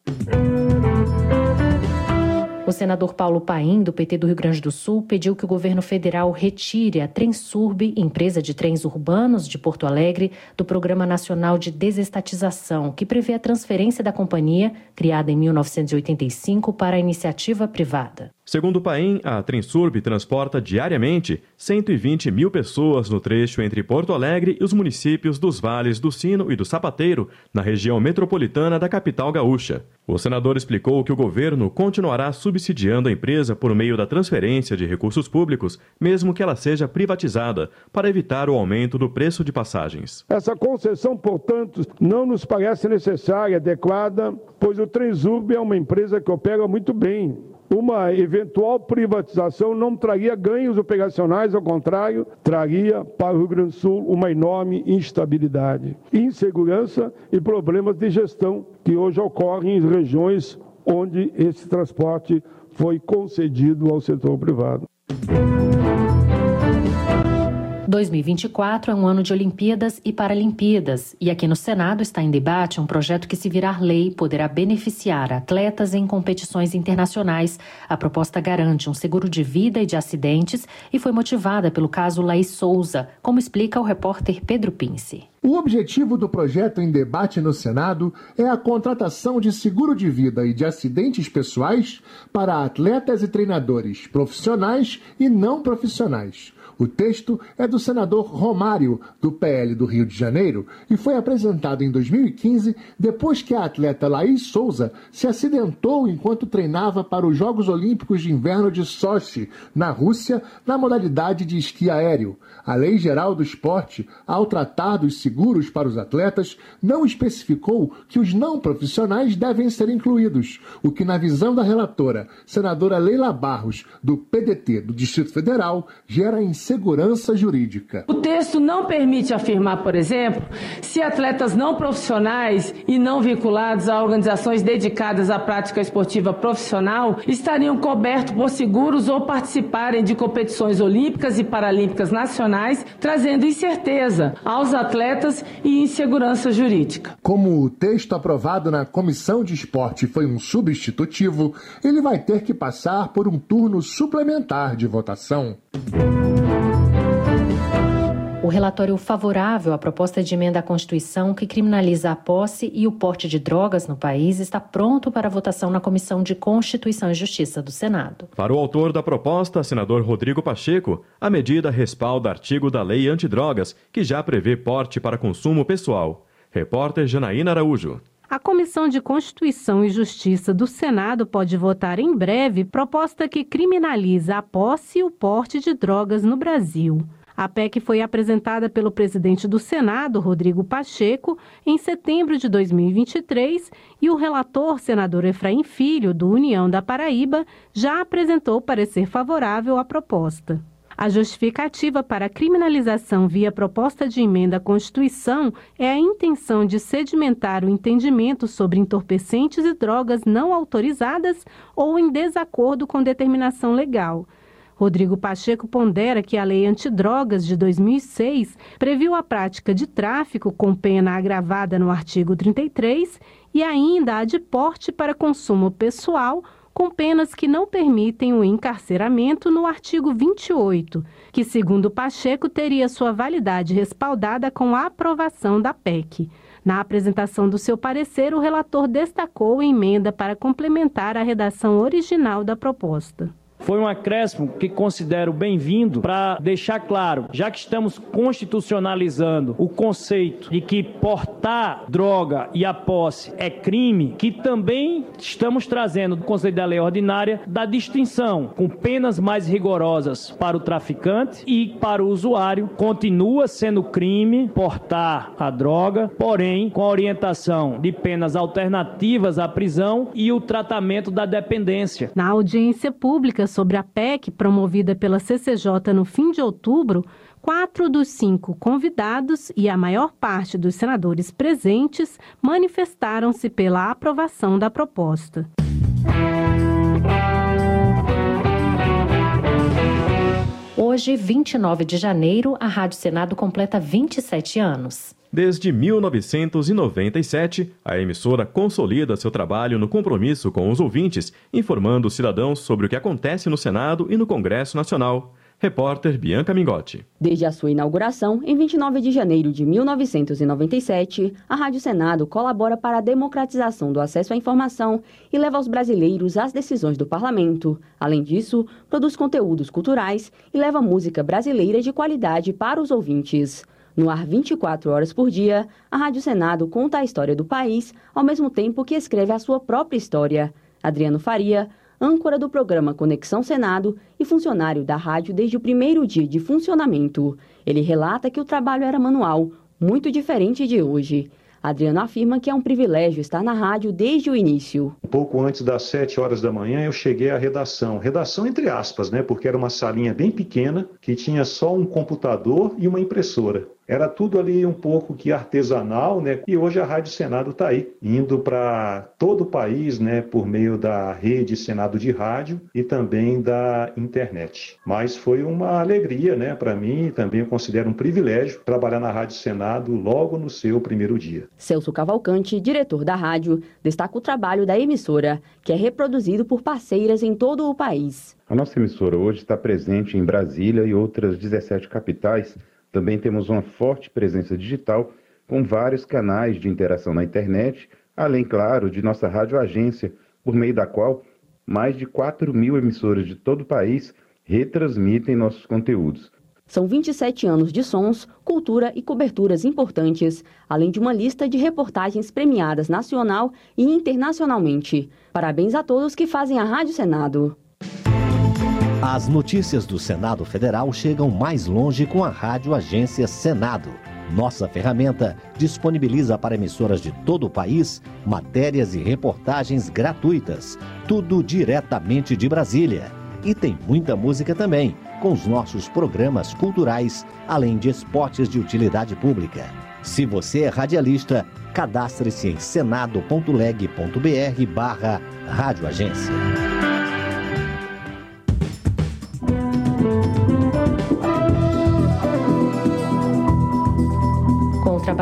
O senador Paulo Paim, do PT do Rio Grande do Sul, pediu que o governo federal retire a Trensurb, empresa de trens urbanos de Porto Alegre, do Programa Nacional de Desestatização, que prevê a transferência da companhia, criada em 1985, para a iniciativa privada. Segundo o Paim, a Trensurb transporta diariamente 120 mil pessoas no trecho entre Porto Alegre e os municípios dos Vales do Sino e do Sapateiro, na região metropolitana da capital gaúcha. O senador explicou que o governo continuará subsidiando a empresa por meio da transferência de recursos públicos, mesmo que ela seja privatizada, para evitar o aumento do preço de passagens. Essa concessão, portanto, não nos parece necessária, adequada, pois o Transurb é uma empresa que opera muito bem uma eventual privatização não traria ganhos operacionais, ao contrário, traria para o Rio Grande do Sul uma enorme instabilidade, insegurança e problemas de gestão que hoje ocorrem em regiões onde esse transporte foi concedido ao setor privado. 2024 é um ano de Olimpíadas e Paralimpíadas, e aqui no Senado está em debate um projeto que, se virar lei, poderá beneficiar atletas em competições internacionais. A proposta garante um seguro de vida e de acidentes e foi motivada pelo caso Laís Souza, como explica o repórter Pedro Pince. O objetivo do projeto em debate no Senado é a contratação de seguro de vida e de acidentes pessoais para atletas e treinadores profissionais e não profissionais. O texto é do senador Romário, do PL do Rio de Janeiro, e foi apresentado em 2015 depois que a atleta Laís Souza se acidentou enquanto treinava para os Jogos Olímpicos de Inverno de Sochi, na Rússia, na modalidade de esqui aéreo. A Lei Geral do Esporte, ao tratar dos seguros para os atletas, não especificou que os não profissionais devem ser incluídos, o que, na visão da relatora, senadora Leila Barros, do PDT do Distrito Federal, gera insegurança jurídica. O texto não permite afirmar, por exemplo, se atletas não profissionais e não vinculados a organizações dedicadas à prática esportiva profissional estariam cobertos por seguros ou participarem de competições olímpicas e paralímpicas nacionais, trazendo incerteza aos atletas e insegurança jurídica. Como o texto aprovado na Comissão de Esporte foi um substitutivo, ele vai ter que passar por um turno suplementar de votação. O relatório favorável à proposta de emenda à Constituição que criminaliza a posse e o porte de drogas no país está pronto para votação na Comissão de Constituição e Justiça do Senado. Para o autor da proposta, senador Rodrigo Pacheco, a medida respalda artigo da Lei Antidrogas, que já prevê porte para consumo pessoal. Repórter Janaína Araújo. A Comissão de Constituição e Justiça do Senado pode votar em breve proposta que criminaliza a posse e o porte de drogas no Brasil. A PEC foi apresentada pelo presidente do Senado, Rodrigo Pacheco, em setembro de 2023 e o relator, senador Efraim Filho, do União da Paraíba, já apresentou parecer favorável à proposta. A justificativa para a criminalização via proposta de emenda à Constituição é a intenção de sedimentar o entendimento sobre entorpecentes e drogas não autorizadas ou em desacordo com determinação legal. Rodrigo Pacheco pondera que a Lei Antidrogas de 2006 previu a prática de tráfico com pena agravada no artigo 33 e ainda a de porte para consumo pessoal com penas que não permitem o encarceramento no artigo 28, que, segundo Pacheco, teria sua validade respaldada com a aprovação da PEC. Na apresentação do seu parecer, o relator destacou a emenda para complementar a redação original da proposta. Foi um acréscimo que considero bem-vindo para deixar claro, já que estamos constitucionalizando o conceito de que portar droga e a posse é crime, que também estamos trazendo do conceito da lei ordinária da distinção com penas mais rigorosas para o traficante e para o usuário. Continua sendo crime portar a droga, porém com a orientação de penas alternativas à prisão e o tratamento da dependência. Na audiência pública sobre a PEC promovida pela CCJ no fim de outubro, quatro dos cinco convidados e a maior parte dos senadores presentes manifestaram-se pela aprovação da proposta. Hoje, 29 de janeiro, a Rádio Senado completa 27 anos. Desde 1997, a emissora consolida seu trabalho no compromisso com os ouvintes, informando os cidadãos sobre o que acontece no Senado e no Congresso Nacional. Repórter Bianca Mingotti. Desde a sua inauguração, em 29 de janeiro de 1997, a Rádio Senado colabora para a democratização do acesso à informação e leva aos brasileiros as decisões do parlamento. Além disso, produz conteúdos culturais e leva música brasileira de qualidade para os ouvintes. No ar 24 horas por dia, a Rádio Senado conta a história do país, ao mesmo tempo que escreve a sua própria história. Adriano Faria, âncora do programa Conexão Senado e funcionário da rádio desde o primeiro dia de funcionamento. Ele relata que o trabalho era manual, muito diferente de hoje. Adriano afirma que é um privilégio estar na rádio desde o início. Pouco antes das 7 horas da manhã eu cheguei à redação. Redação entre aspas, né? Porque era uma salinha bem pequena que tinha só um computador e uma impressora. Era tudo ali um pouco que artesanal, né? E hoje a Rádio Senado está aí, indo para todo o país, né? Por meio da rede Senado de Rádio e também da internet. Mas foi uma alegria, né? Para mim, também eu considero um privilégio trabalhar na Rádio Senado logo no seu primeiro dia. Celso Cavalcante, diretor da rádio, destaca o trabalho da emissora, que é reproduzido por parceiras em todo o país. A nossa emissora hoje está presente em Brasília e outras 17 capitais também temos uma forte presença digital, com vários canais de interação na internet, além, claro, de nossa rádio agência, por meio da qual mais de 4 mil emissoras de todo o país retransmitem nossos conteúdos. São 27 anos de sons, cultura e coberturas importantes, além de uma lista de reportagens premiadas nacional e internacionalmente. Parabéns a todos que fazem a Rádio Senado. As notícias do Senado Federal chegam mais longe com a Rádio Agência Senado. Nossa ferramenta disponibiliza para emissoras de todo o país matérias e reportagens gratuitas, tudo diretamente de Brasília. E tem muita música também, com os nossos programas culturais, além de esportes de utilidade pública. Se você é radialista, cadastre-se em senado.leg.br barra Rádio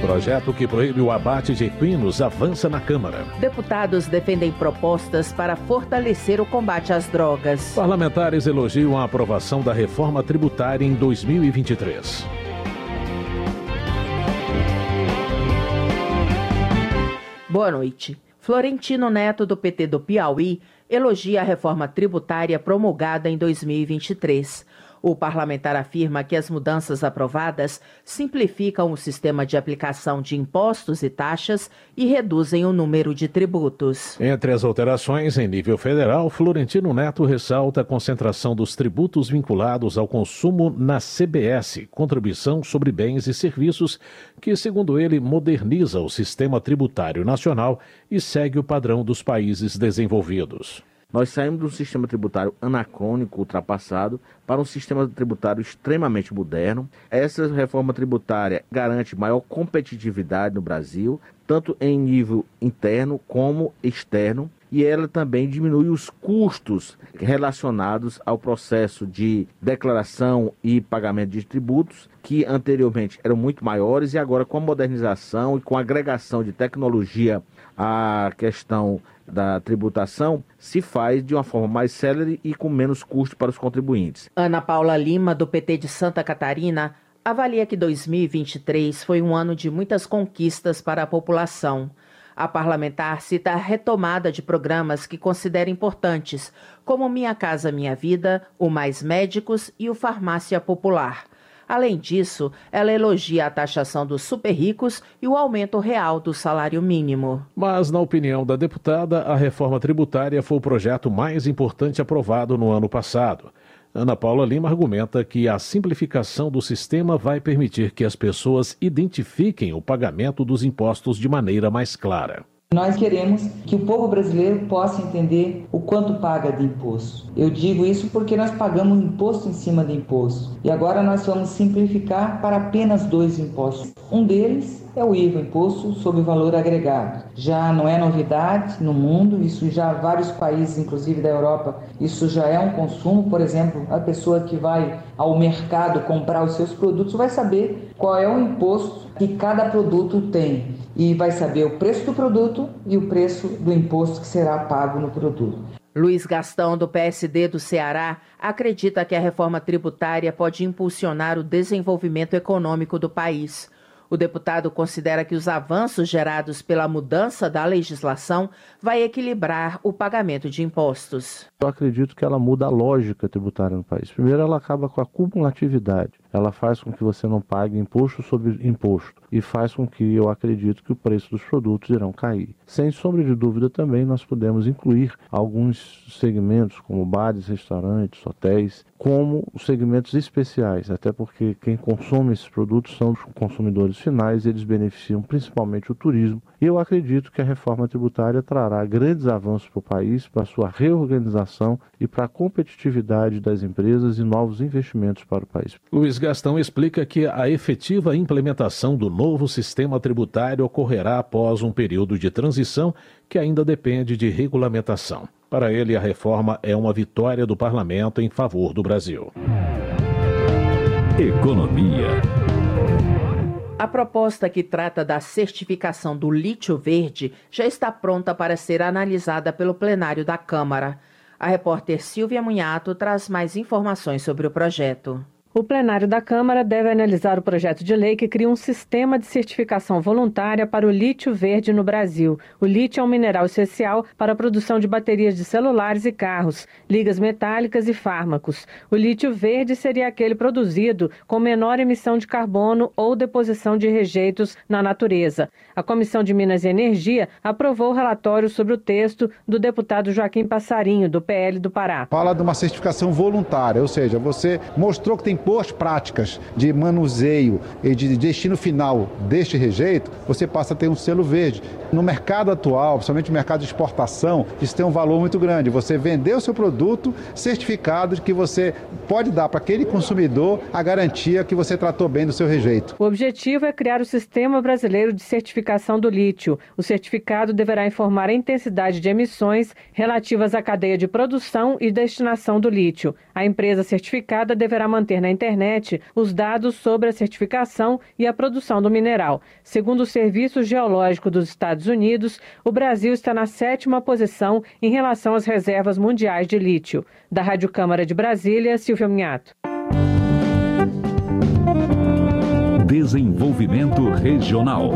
Projeto que proíbe o abate de equinos avança na Câmara. Deputados defendem propostas para fortalecer o combate às drogas. Parlamentares elogiam a aprovação da reforma tributária em 2023. Boa noite. Florentino Neto, do PT do Piauí, elogia a reforma tributária promulgada em 2023. O parlamentar afirma que as mudanças aprovadas simplificam o sistema de aplicação de impostos e taxas e reduzem o número de tributos. Entre as alterações em nível federal, Florentino Neto ressalta a concentração dos tributos vinculados ao consumo na CBS, Contribuição sobre Bens e Serviços, que, segundo ele, moderniza o sistema tributário nacional e segue o padrão dos países desenvolvidos. Nós saímos de um sistema tributário anacrônico, ultrapassado, para um sistema tributário extremamente moderno. Essa reforma tributária garante maior competitividade no Brasil, tanto em nível interno como externo, e ela também diminui os custos relacionados ao processo de declaração e pagamento de tributos, que anteriormente eram muito maiores, e agora com a modernização e com a agregação de tecnologia à questão da tributação se faz de uma forma mais célere e com menos custo para os contribuintes. Ana Paula Lima, do PT de Santa Catarina, avalia que 2023 foi um ano de muitas conquistas para a população. A parlamentar cita a retomada de programas que considera importantes, como Minha Casa Minha Vida, o Mais Médicos e o Farmácia Popular. Além disso, ela elogia a taxação dos super ricos e o aumento real do salário mínimo. Mas, na opinião da deputada, a reforma tributária foi o projeto mais importante aprovado no ano passado. Ana Paula Lima argumenta que a simplificação do sistema vai permitir que as pessoas identifiquem o pagamento dos impostos de maneira mais clara. Nós queremos que o povo brasileiro possa entender o quanto paga de imposto. Eu digo isso porque nós pagamos imposto em cima de imposto. E agora nós vamos simplificar para apenas dois impostos. Um deles é o IVA, Imposto sobre o Valor Agregado. Já não é novidade no mundo, isso já vários países, inclusive da Europa, isso já é um consumo. Por exemplo, a pessoa que vai ao mercado comprar os seus produtos vai saber qual é o imposto que cada produto tem e vai saber o preço do produto e o preço do imposto que será pago no produto. Luiz Gastão, do PSD do Ceará, acredita que a reforma tributária pode impulsionar o desenvolvimento econômico do país. O deputado considera que os avanços gerados pela mudança da legislação vai equilibrar o pagamento de impostos. Eu acredito que ela muda a lógica tributária no país. Primeiro, ela acaba com a cumulatividade. Ela faz com que você não pague imposto sobre imposto e faz com que eu acredito que o preço dos produtos irão cair. Sem sombra de dúvida, também nós podemos incluir alguns segmentos, como bares, restaurantes, hotéis, como segmentos especiais, até porque quem consome esses produtos são os consumidores finais, eles beneficiam principalmente o turismo. E eu acredito que a reforma tributária trará grandes avanços para o país, para a sua reorganização e para a competitividade das empresas e novos investimentos para o país. Luiz Gastão explica que a efetiva implementação do novo sistema tributário ocorrerá após um período de transição que ainda depende de regulamentação. Para ele, a reforma é uma vitória do parlamento em favor do Brasil. Economia. A proposta que trata da certificação do lítio verde já está pronta para ser analisada pelo plenário da Câmara. A repórter Silvia Munhato traz mais informações sobre o projeto. O plenário da Câmara deve analisar o projeto de lei que cria um sistema de certificação voluntária para o lítio verde no Brasil. O lítio é um mineral essencial para a produção de baterias de celulares e carros, ligas metálicas e fármacos. O lítio verde seria aquele produzido com menor emissão de carbono ou deposição de rejeitos na natureza. A Comissão de Minas e Energia aprovou o relatório sobre o texto do deputado Joaquim Passarinho, do PL do Pará. Fala de uma certificação voluntária, ou seja, você mostrou que tem boas práticas de manuseio e de destino final deste rejeito, você passa a ter um selo verde. No mercado atual, principalmente no mercado de exportação, isso tem um valor muito grande. Você vender o seu produto certificado de que você pode dar para aquele consumidor a garantia que você tratou bem do seu rejeito. O objetivo é criar o Sistema Brasileiro de Certificação do Lítio. O certificado deverá informar a intensidade de emissões relativas à cadeia de produção e destinação do lítio. A empresa certificada deverá manter na internet os dados sobre a certificação e a produção do mineral. Segundo o Serviço Geológico dos Estados Unidos, o Brasil está na sétima posição em relação às reservas mundiais de lítio. Da Rádio Câmara de Brasília, Silvia Minhato. Desenvolvimento Regional.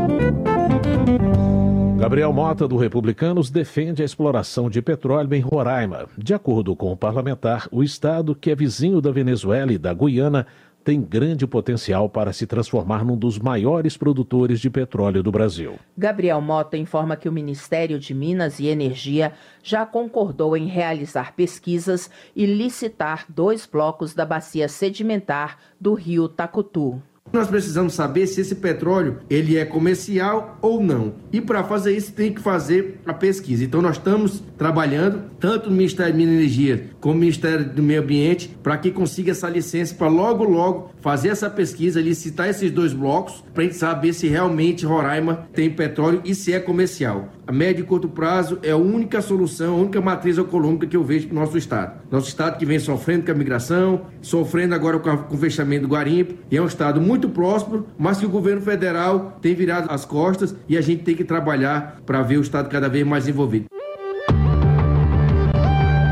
Gabriel Mota, do Republicanos, defende a exploração de petróleo em Roraima. De acordo com o parlamentar, o estado, que é vizinho da Venezuela e da Guiana, tem grande potencial para se transformar num dos maiores produtores de petróleo do Brasil. Gabriel Mota informa que o Ministério de Minas e Energia já concordou em realizar pesquisas e licitar dois blocos da bacia sedimentar do rio Tacutu. Nós precisamos saber se esse petróleo ele é comercial ou não. E para fazer isso tem que fazer a pesquisa. Então nós estamos trabalhando tanto no Ministério e Energia como no Ministério do Meio Ambiente para que consiga essa licença para logo logo fazer essa pesquisa, licitar esses dois blocos para a gente saber se realmente Roraima tem petróleo e se é comercial. A médio e curto prazo é a única solução, a única matriz econômica que eu vejo para o nosso estado. Nosso estado que vem sofrendo com a migração, sofrendo agora com o fechamento do Guarimpo, e é um estado muito muito próspero, mas que o governo federal tem virado as costas e a gente tem que trabalhar para ver o Estado cada vez mais envolvido.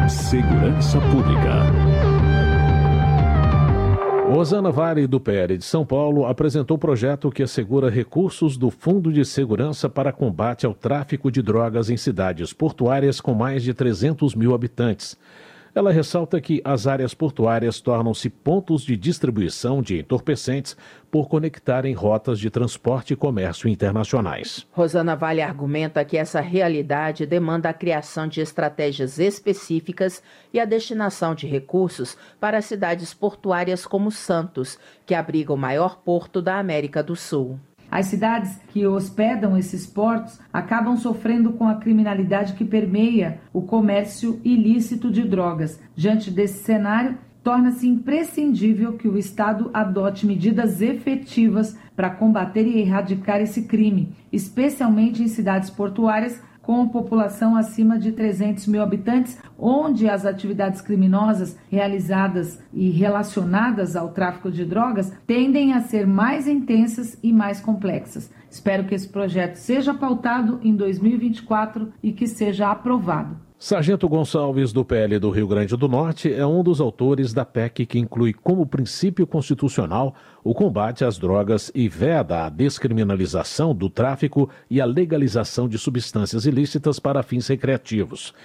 Segurança Pública. Rosana Vale, do PL de São Paulo, apresentou projeto que assegura recursos do Fundo de Segurança para combate ao tráfico de drogas em cidades portuárias com mais de 300 mil habitantes. Ela ressalta que as áreas portuárias tornam-se pontos de distribuição de entorpecentes por conectarem rotas de transporte e comércio internacionais. Rosana Vale argumenta que essa realidade demanda a criação de estratégias específicas e a destinação de recursos para cidades portuárias como Santos, que abriga o maior porto da América do Sul. As cidades que hospedam esses portos acabam sofrendo com a criminalidade que permeia o comércio ilícito de drogas. Diante desse cenário, torna-se imprescindível que o Estado adote medidas efetivas para combater e erradicar esse crime, especialmente em cidades portuárias com população acima de 300 mil habitantes, onde as atividades criminosas realizadas e relacionadas ao tráfico de drogas tendem a ser mais intensas e mais complexas. Espero que esse projeto seja pautado em 2024 e que seja aprovado. Sargento Gonçalves, do PL do Rio Grande do Norte, é um dos autores da PEC que inclui como princípio constitucional o combate às drogas e veda a descriminalização do tráfico e a legalização de substâncias ilícitas para fins recreativos.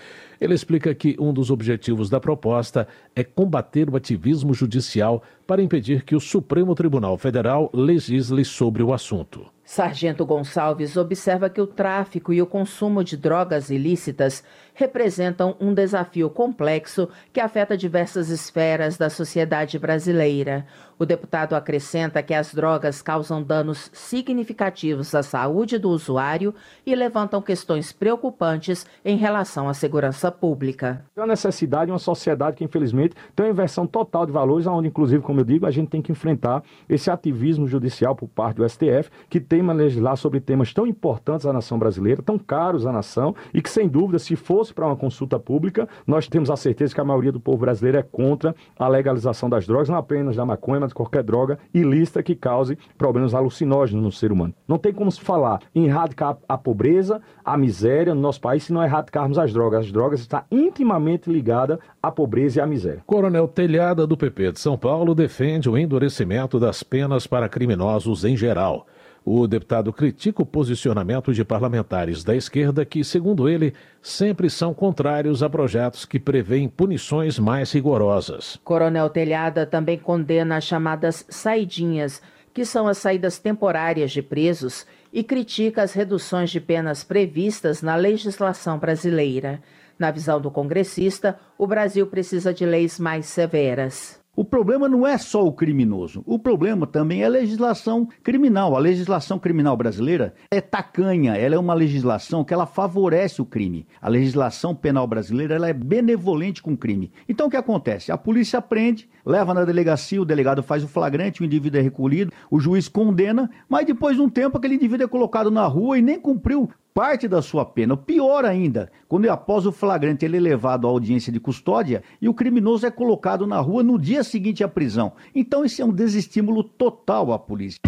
Ele explica que um dos objetivos da proposta é combater o ativismo judicial para impedir que o Supremo Tribunal Federal legisle sobre o assunto. Sargento Gonçalves observa que o tráfico e o consumo de drogas ilícitas representam um desafio complexo que afeta diversas esferas da sociedade brasileira. O deputado acrescenta que as drogas causam danos significativos à saúde do usuário e levantam questões preocupantes em relação à segurança pública. É uma necessidade, uma sociedade que, infelizmente, tem uma inversão total de valores, onde, inclusive, como eu digo, a gente tem que enfrentar esse ativismo judicial por parte do STF, que teima legislar sobre temas tão importantes à nação brasileira, tão caros à nação, e que, sem dúvida, se fosse fosse para uma consulta pública, nós temos a certeza que a maioria do povo brasileiro é contra a legalização das drogas, não apenas da maconha, mas de qualquer droga ilícita que cause problemas alucinógenos no ser humano. Não tem como se falar em erradicar a pobreza, a miséria no nosso país se não erradicarmos as drogas. As drogas estão intimamente ligadas à pobreza e à miséria. Coronel Telhada, do PP de São Paulo, defende o endurecimento das penas para criminosos em geral. O deputado critica o posicionamento de parlamentares da esquerda que, segundo ele, sempre são contrários a projetos que prevêem punições mais rigorosas. Coronel Telhada também condena as chamadas saidinhas, que são as saídas temporárias de presos, e critica as reduções de penas previstas na legislação brasileira. Na visão do congressista, o Brasil precisa de leis mais severas. O problema não é só o criminoso, o problema também é a legislação criminal. A legislação criminal brasileira é tacanha, ela é uma legislação que ela favorece o crime. A legislação penal brasileira ela é benevolente com o crime. Então o que acontece? A polícia prende, leva na delegacia, o delegado faz o flagrante, o indivíduo é recolhido, o juiz condena, mas depois de um tempo aquele indivíduo é colocado na rua e nem cumpriu parte da sua pena. Pior ainda, quando após o flagrante ele é levado à audiência de custódia e o criminoso é colocado na rua no dia seguinte à prisão. Então isso é um desestímulo total à polícia.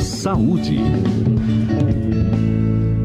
Saúde.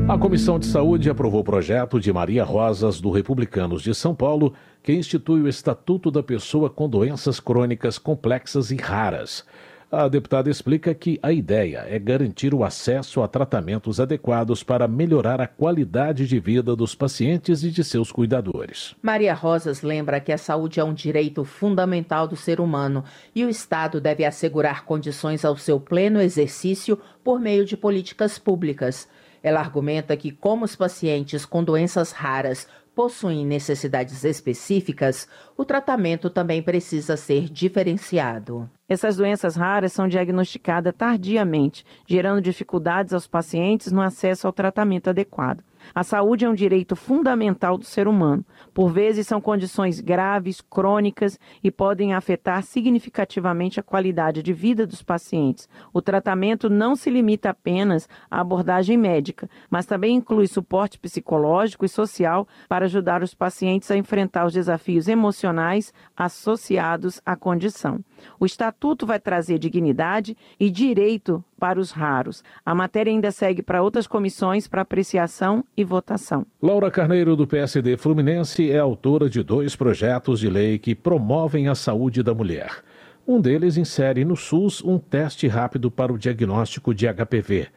A Comissão de Saúde aprovou o projeto de Maria Rosas, do Republicanos de São Paulo, que institui o Estatuto da Pessoa com Doenças Crônicas Complexas e Raras. A deputada explica que a ideia é garantir o acesso a tratamentos adequados para melhorar a qualidade de vida dos pacientes e de seus cuidadores. Maria Rosas lembra que a saúde é um direito fundamental do ser humano e o Estado deve assegurar condições ao seu pleno exercício por meio de políticas públicas. Ela argumenta que, como os pacientes com doenças raras possuem necessidades específicas, o tratamento também precisa ser diferenciado. Essas doenças raras são diagnosticadas tardiamente, gerando dificuldades aos pacientes no acesso ao tratamento adequado. A saúde é um direito fundamental do ser humano. Por vezes, são condições graves, crônicas e podem afetar significativamente a qualidade de vida dos pacientes. O tratamento não se limita apenas à abordagem médica, mas também inclui suporte psicológico e social para ajudar os pacientes a enfrentar os desafios emocionais associados à condição. O Estatuto vai trazer dignidade e direito para os raros. A matéria ainda segue para outras comissões para apreciação e votação. Laura Carneiro, do PSD Fluminense, é autora de dois projetos de lei que promovem a saúde da mulher. Um deles insere no SUS um teste rápido para o diagnóstico de HPV.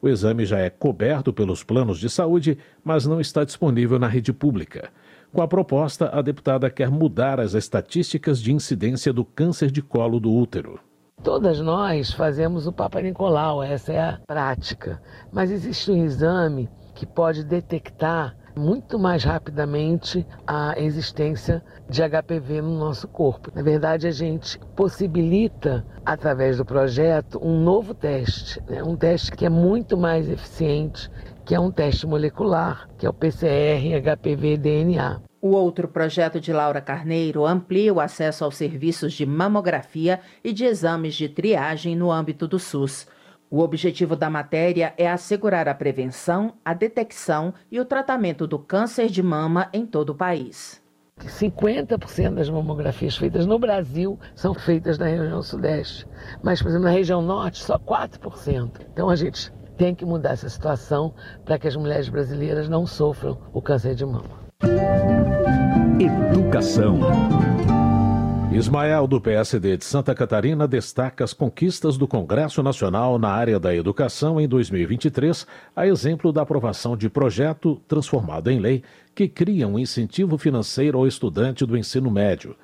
O exame já é coberto pelos planos de saúde, mas não está disponível na rede pública. Com a proposta, a deputada quer mudar as estatísticas de incidência do câncer de colo do útero. Todas nós fazemos o Papa Nicolau, essa é a prática. Mas existe um exame que pode detectar muito mais rapidamente a existência de HPV no nosso corpo. Na verdade, a gente possibilita, através do projeto, um novo teste, né? um teste que é muito mais eficiente, que é um teste molecular, que é o PCR HPV DNA. O outro projeto de Laura Carneiro amplia o acesso aos serviços de mamografia e de exames de triagem no âmbito do SUS. O objetivo da matéria é assegurar a prevenção, a detecção e o tratamento do câncer de mama em todo o país. 50% das mamografias feitas no Brasil são feitas na região sudeste, mas, por exemplo, na região norte, só 4%. Então a gente tem que mudar essa situação para que as mulheres brasileiras não sofram o câncer de mama. Educação. Ismael, do PSD de Santa Catarina, destaca as conquistas do Congresso Nacional na área da educação em 2023, a exemplo da aprovação de projeto transformado em lei que cria um incentivo financeiro ao estudante do ensino médio.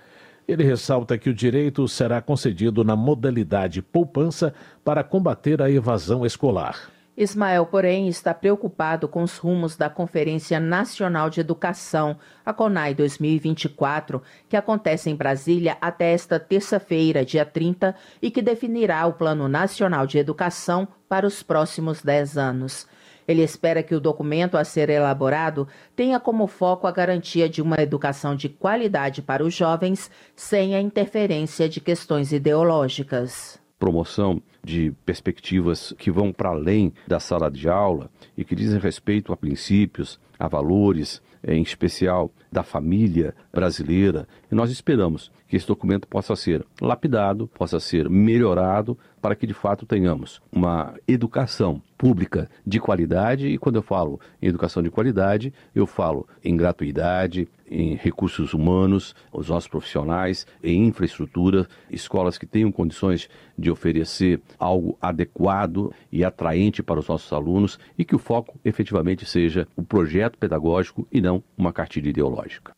Ele ressalta que o direito será concedido na modalidade poupança para combater a evasão escolar. Ismael, porém, está preocupado com os rumos da Conferência Nacional de Educação, a CONAI 2024, que acontece em Brasília até esta terça-feira, dia 30, e que definirá o Plano Nacional de Educação para os próximos 10 anos. Ele espera que o documento a ser elaborado tenha como foco a garantia de uma educação de qualidade para os jovens, sem a interferência de questões ideológicas promoção de perspectivas que vão para além da sala de aula e que dizem respeito a princípios, a valores, em especial da família brasileira, e nós esperamos que esse documento possa ser lapidado, possa ser melhorado, para que de fato tenhamos uma educação pública de qualidade. E quando eu falo em educação de qualidade, eu falo em gratuidade, em recursos humanos, os nossos profissionais, em infraestrutura, escolas que tenham condições de oferecer algo adequado e atraente para os nossos alunos e que o foco efetivamente seja o projeto pedagógico e não uma cartilha ideológica.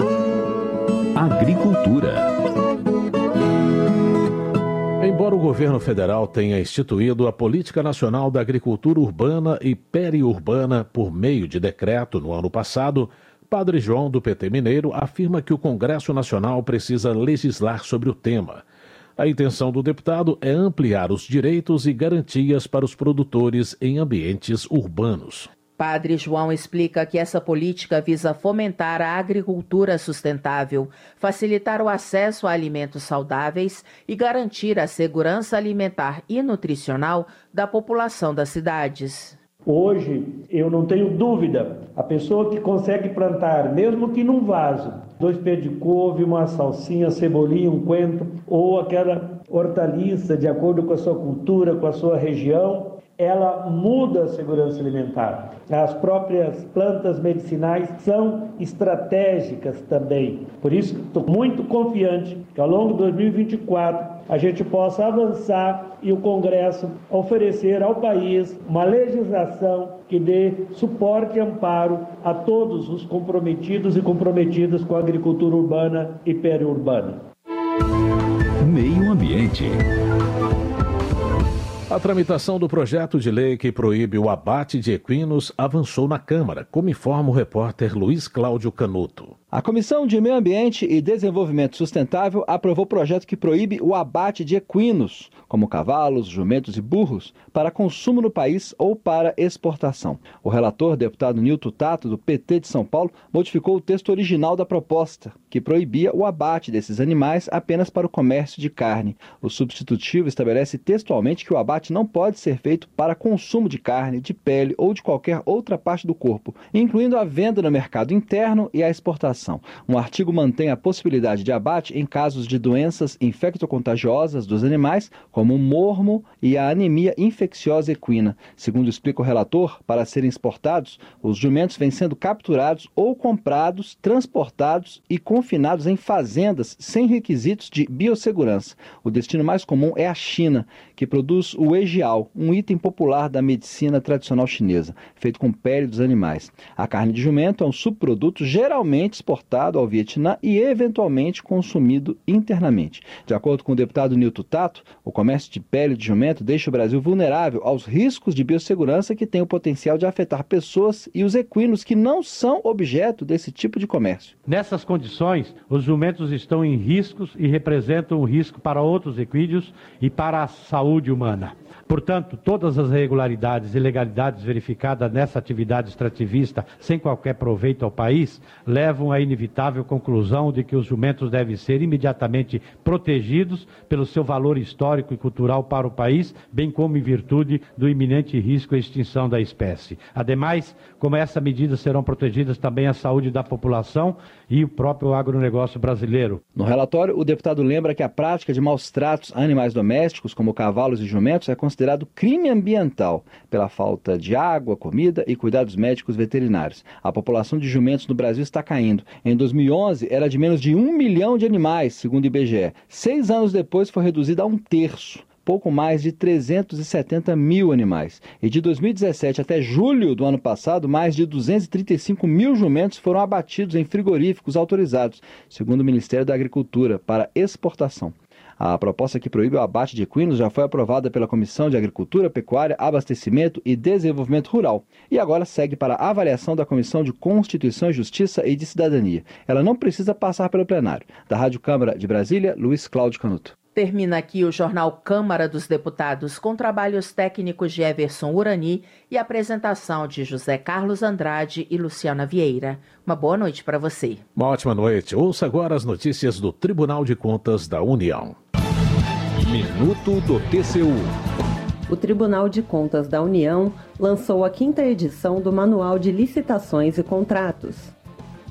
Agricultura. Embora o governo federal tenha instituído a Política Nacional da Agricultura Urbana e Periurbana por meio de decreto no ano passado, Padre João do PT Mineiro afirma que o Congresso Nacional precisa legislar sobre o tema. A intenção do deputado é ampliar os direitos e garantias para os produtores em ambientes urbanos. Padre João explica que essa política visa fomentar a agricultura sustentável, facilitar o acesso a alimentos saudáveis e garantir a segurança alimentar e nutricional da população das cidades. Hoje, eu não tenho dúvida, a pessoa que consegue plantar, mesmo que num vaso, dois pés de couve, uma salsinha, cebolinha, um coentro, ou aquela hortaliça de acordo com a sua cultura, com a sua região, ela muda a segurança alimentar. As próprias plantas medicinais são estratégicas também. Por isso, estou muito confiante que ao longo de 2024 a gente possa avançar e o Congresso oferecer ao país uma legislação que dê suporte e amparo a todos os comprometidos e comprometidas com a agricultura urbana e periurbana. Meio Ambiente. A tramitação do projeto de lei que proíbe o abate de equinos avançou na Câmara, como informa o repórter Luiz Cláudio Canuto. A Comissão de Meio Ambiente e Desenvolvimento Sustentável aprovou projeto que proíbe o abate de equinos, como cavalos, jumentos e burros, para consumo no país ou para exportação. O relator, deputado Nilton Tato, do PT de São Paulo, modificou o texto original da proposta, que proibia o abate desses animais apenas para o comércio de carne. O substitutivo estabelece textualmente que o abate não pode ser feito para consumo de carne, de pele ou de qualquer outra parte do corpo, incluindo a venda no mercado interno e a exportação um artigo mantém a possibilidade de abate em casos de doenças infectocontagiosas dos animais, como o mormo e a anemia infecciosa equina. Segundo explica o relator, para serem exportados, os jumentos vêm sendo capturados ou comprados, transportados e confinados em fazendas sem requisitos de biossegurança. O destino mais comum é a China, que produz o egial, um item popular da medicina tradicional chinesa, feito com pele dos animais. A carne de jumento é um subproduto geralmente exportado ao Vietnã e eventualmente consumido internamente. De acordo com o deputado Nilton Tato, o comércio de pele de jumento deixa o Brasil vulnerável aos riscos de biossegurança que têm o potencial de afetar pessoas e os equinos que não são objeto desse tipo de comércio. Nessas condições, os jumentos estão em riscos e representam um risco para outros equídeos e para a saúde humana. Portanto, todas as irregularidades e ilegalidades verificadas nessa atividade extrativista, sem qualquer proveito ao país, levam à inevitável conclusão de que os jumentos devem ser imediatamente protegidos pelo seu valor histórico e cultural para o país, bem como em virtude do iminente risco à extinção da espécie. Ademais, como essa medida serão protegidas também a saúde da população e o próprio agronegócio brasileiro. No relatório, o deputado lembra que a prática de maus tratos a animais domésticos, como cavalos e jumentos, é considerado crime ambiental pela falta de água, comida e cuidados médicos veterinários. A população de jumentos no Brasil está caindo. Em 2011, era de menos de um milhão de animais, segundo o IBGE. Seis anos depois, foi reduzida a um terço pouco mais de 370 mil animais. E de 2017 até julho do ano passado, mais de 235 mil jumentos foram abatidos em frigoríficos autorizados, segundo o Ministério da Agricultura, para exportação. A proposta que proíbe o abate de equinos já foi aprovada pela Comissão de Agricultura, Pecuária, Abastecimento e Desenvolvimento Rural e agora segue para a avaliação da Comissão de Constituição, Justiça e de Cidadania. Ela não precisa passar pelo plenário. Da Rádio Câmara de Brasília, Luiz Cláudio Canuto. Termina aqui o jornal Câmara dos Deputados com trabalhos técnicos de Everson Urani e apresentação de José Carlos Andrade e Luciana Vieira. Uma boa noite para você. Uma ótima noite. Ouça agora as notícias do Tribunal de Contas da União. Minuto do TCU. O Tribunal de Contas da União lançou a quinta edição do Manual de Licitações e Contratos.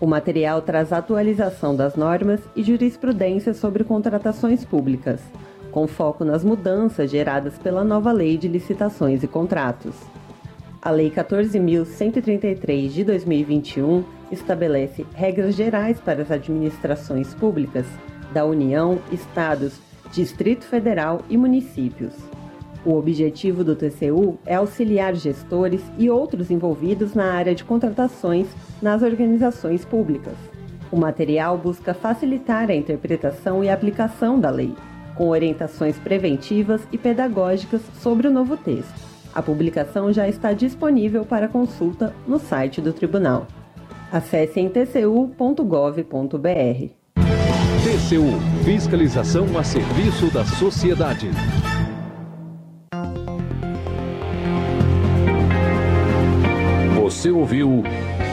O material traz atualização das normas e jurisprudência sobre contratações públicas, com foco nas mudanças geradas pela nova Lei de Licitações e Contratos. A Lei 14.133 de 2021 estabelece regras gerais para as administrações públicas da União, Estados, Distrito Federal e municípios. O objetivo do TCU é auxiliar gestores e outros envolvidos na área de contratações nas organizações públicas. O material busca facilitar a interpretação e aplicação da lei, com orientações preventivas e pedagógicas sobre o novo texto. A publicação já está disponível para consulta no site do Tribunal. Acesse em tcu.gov.br. TCU Fiscalização a serviço da sociedade. Você ouviu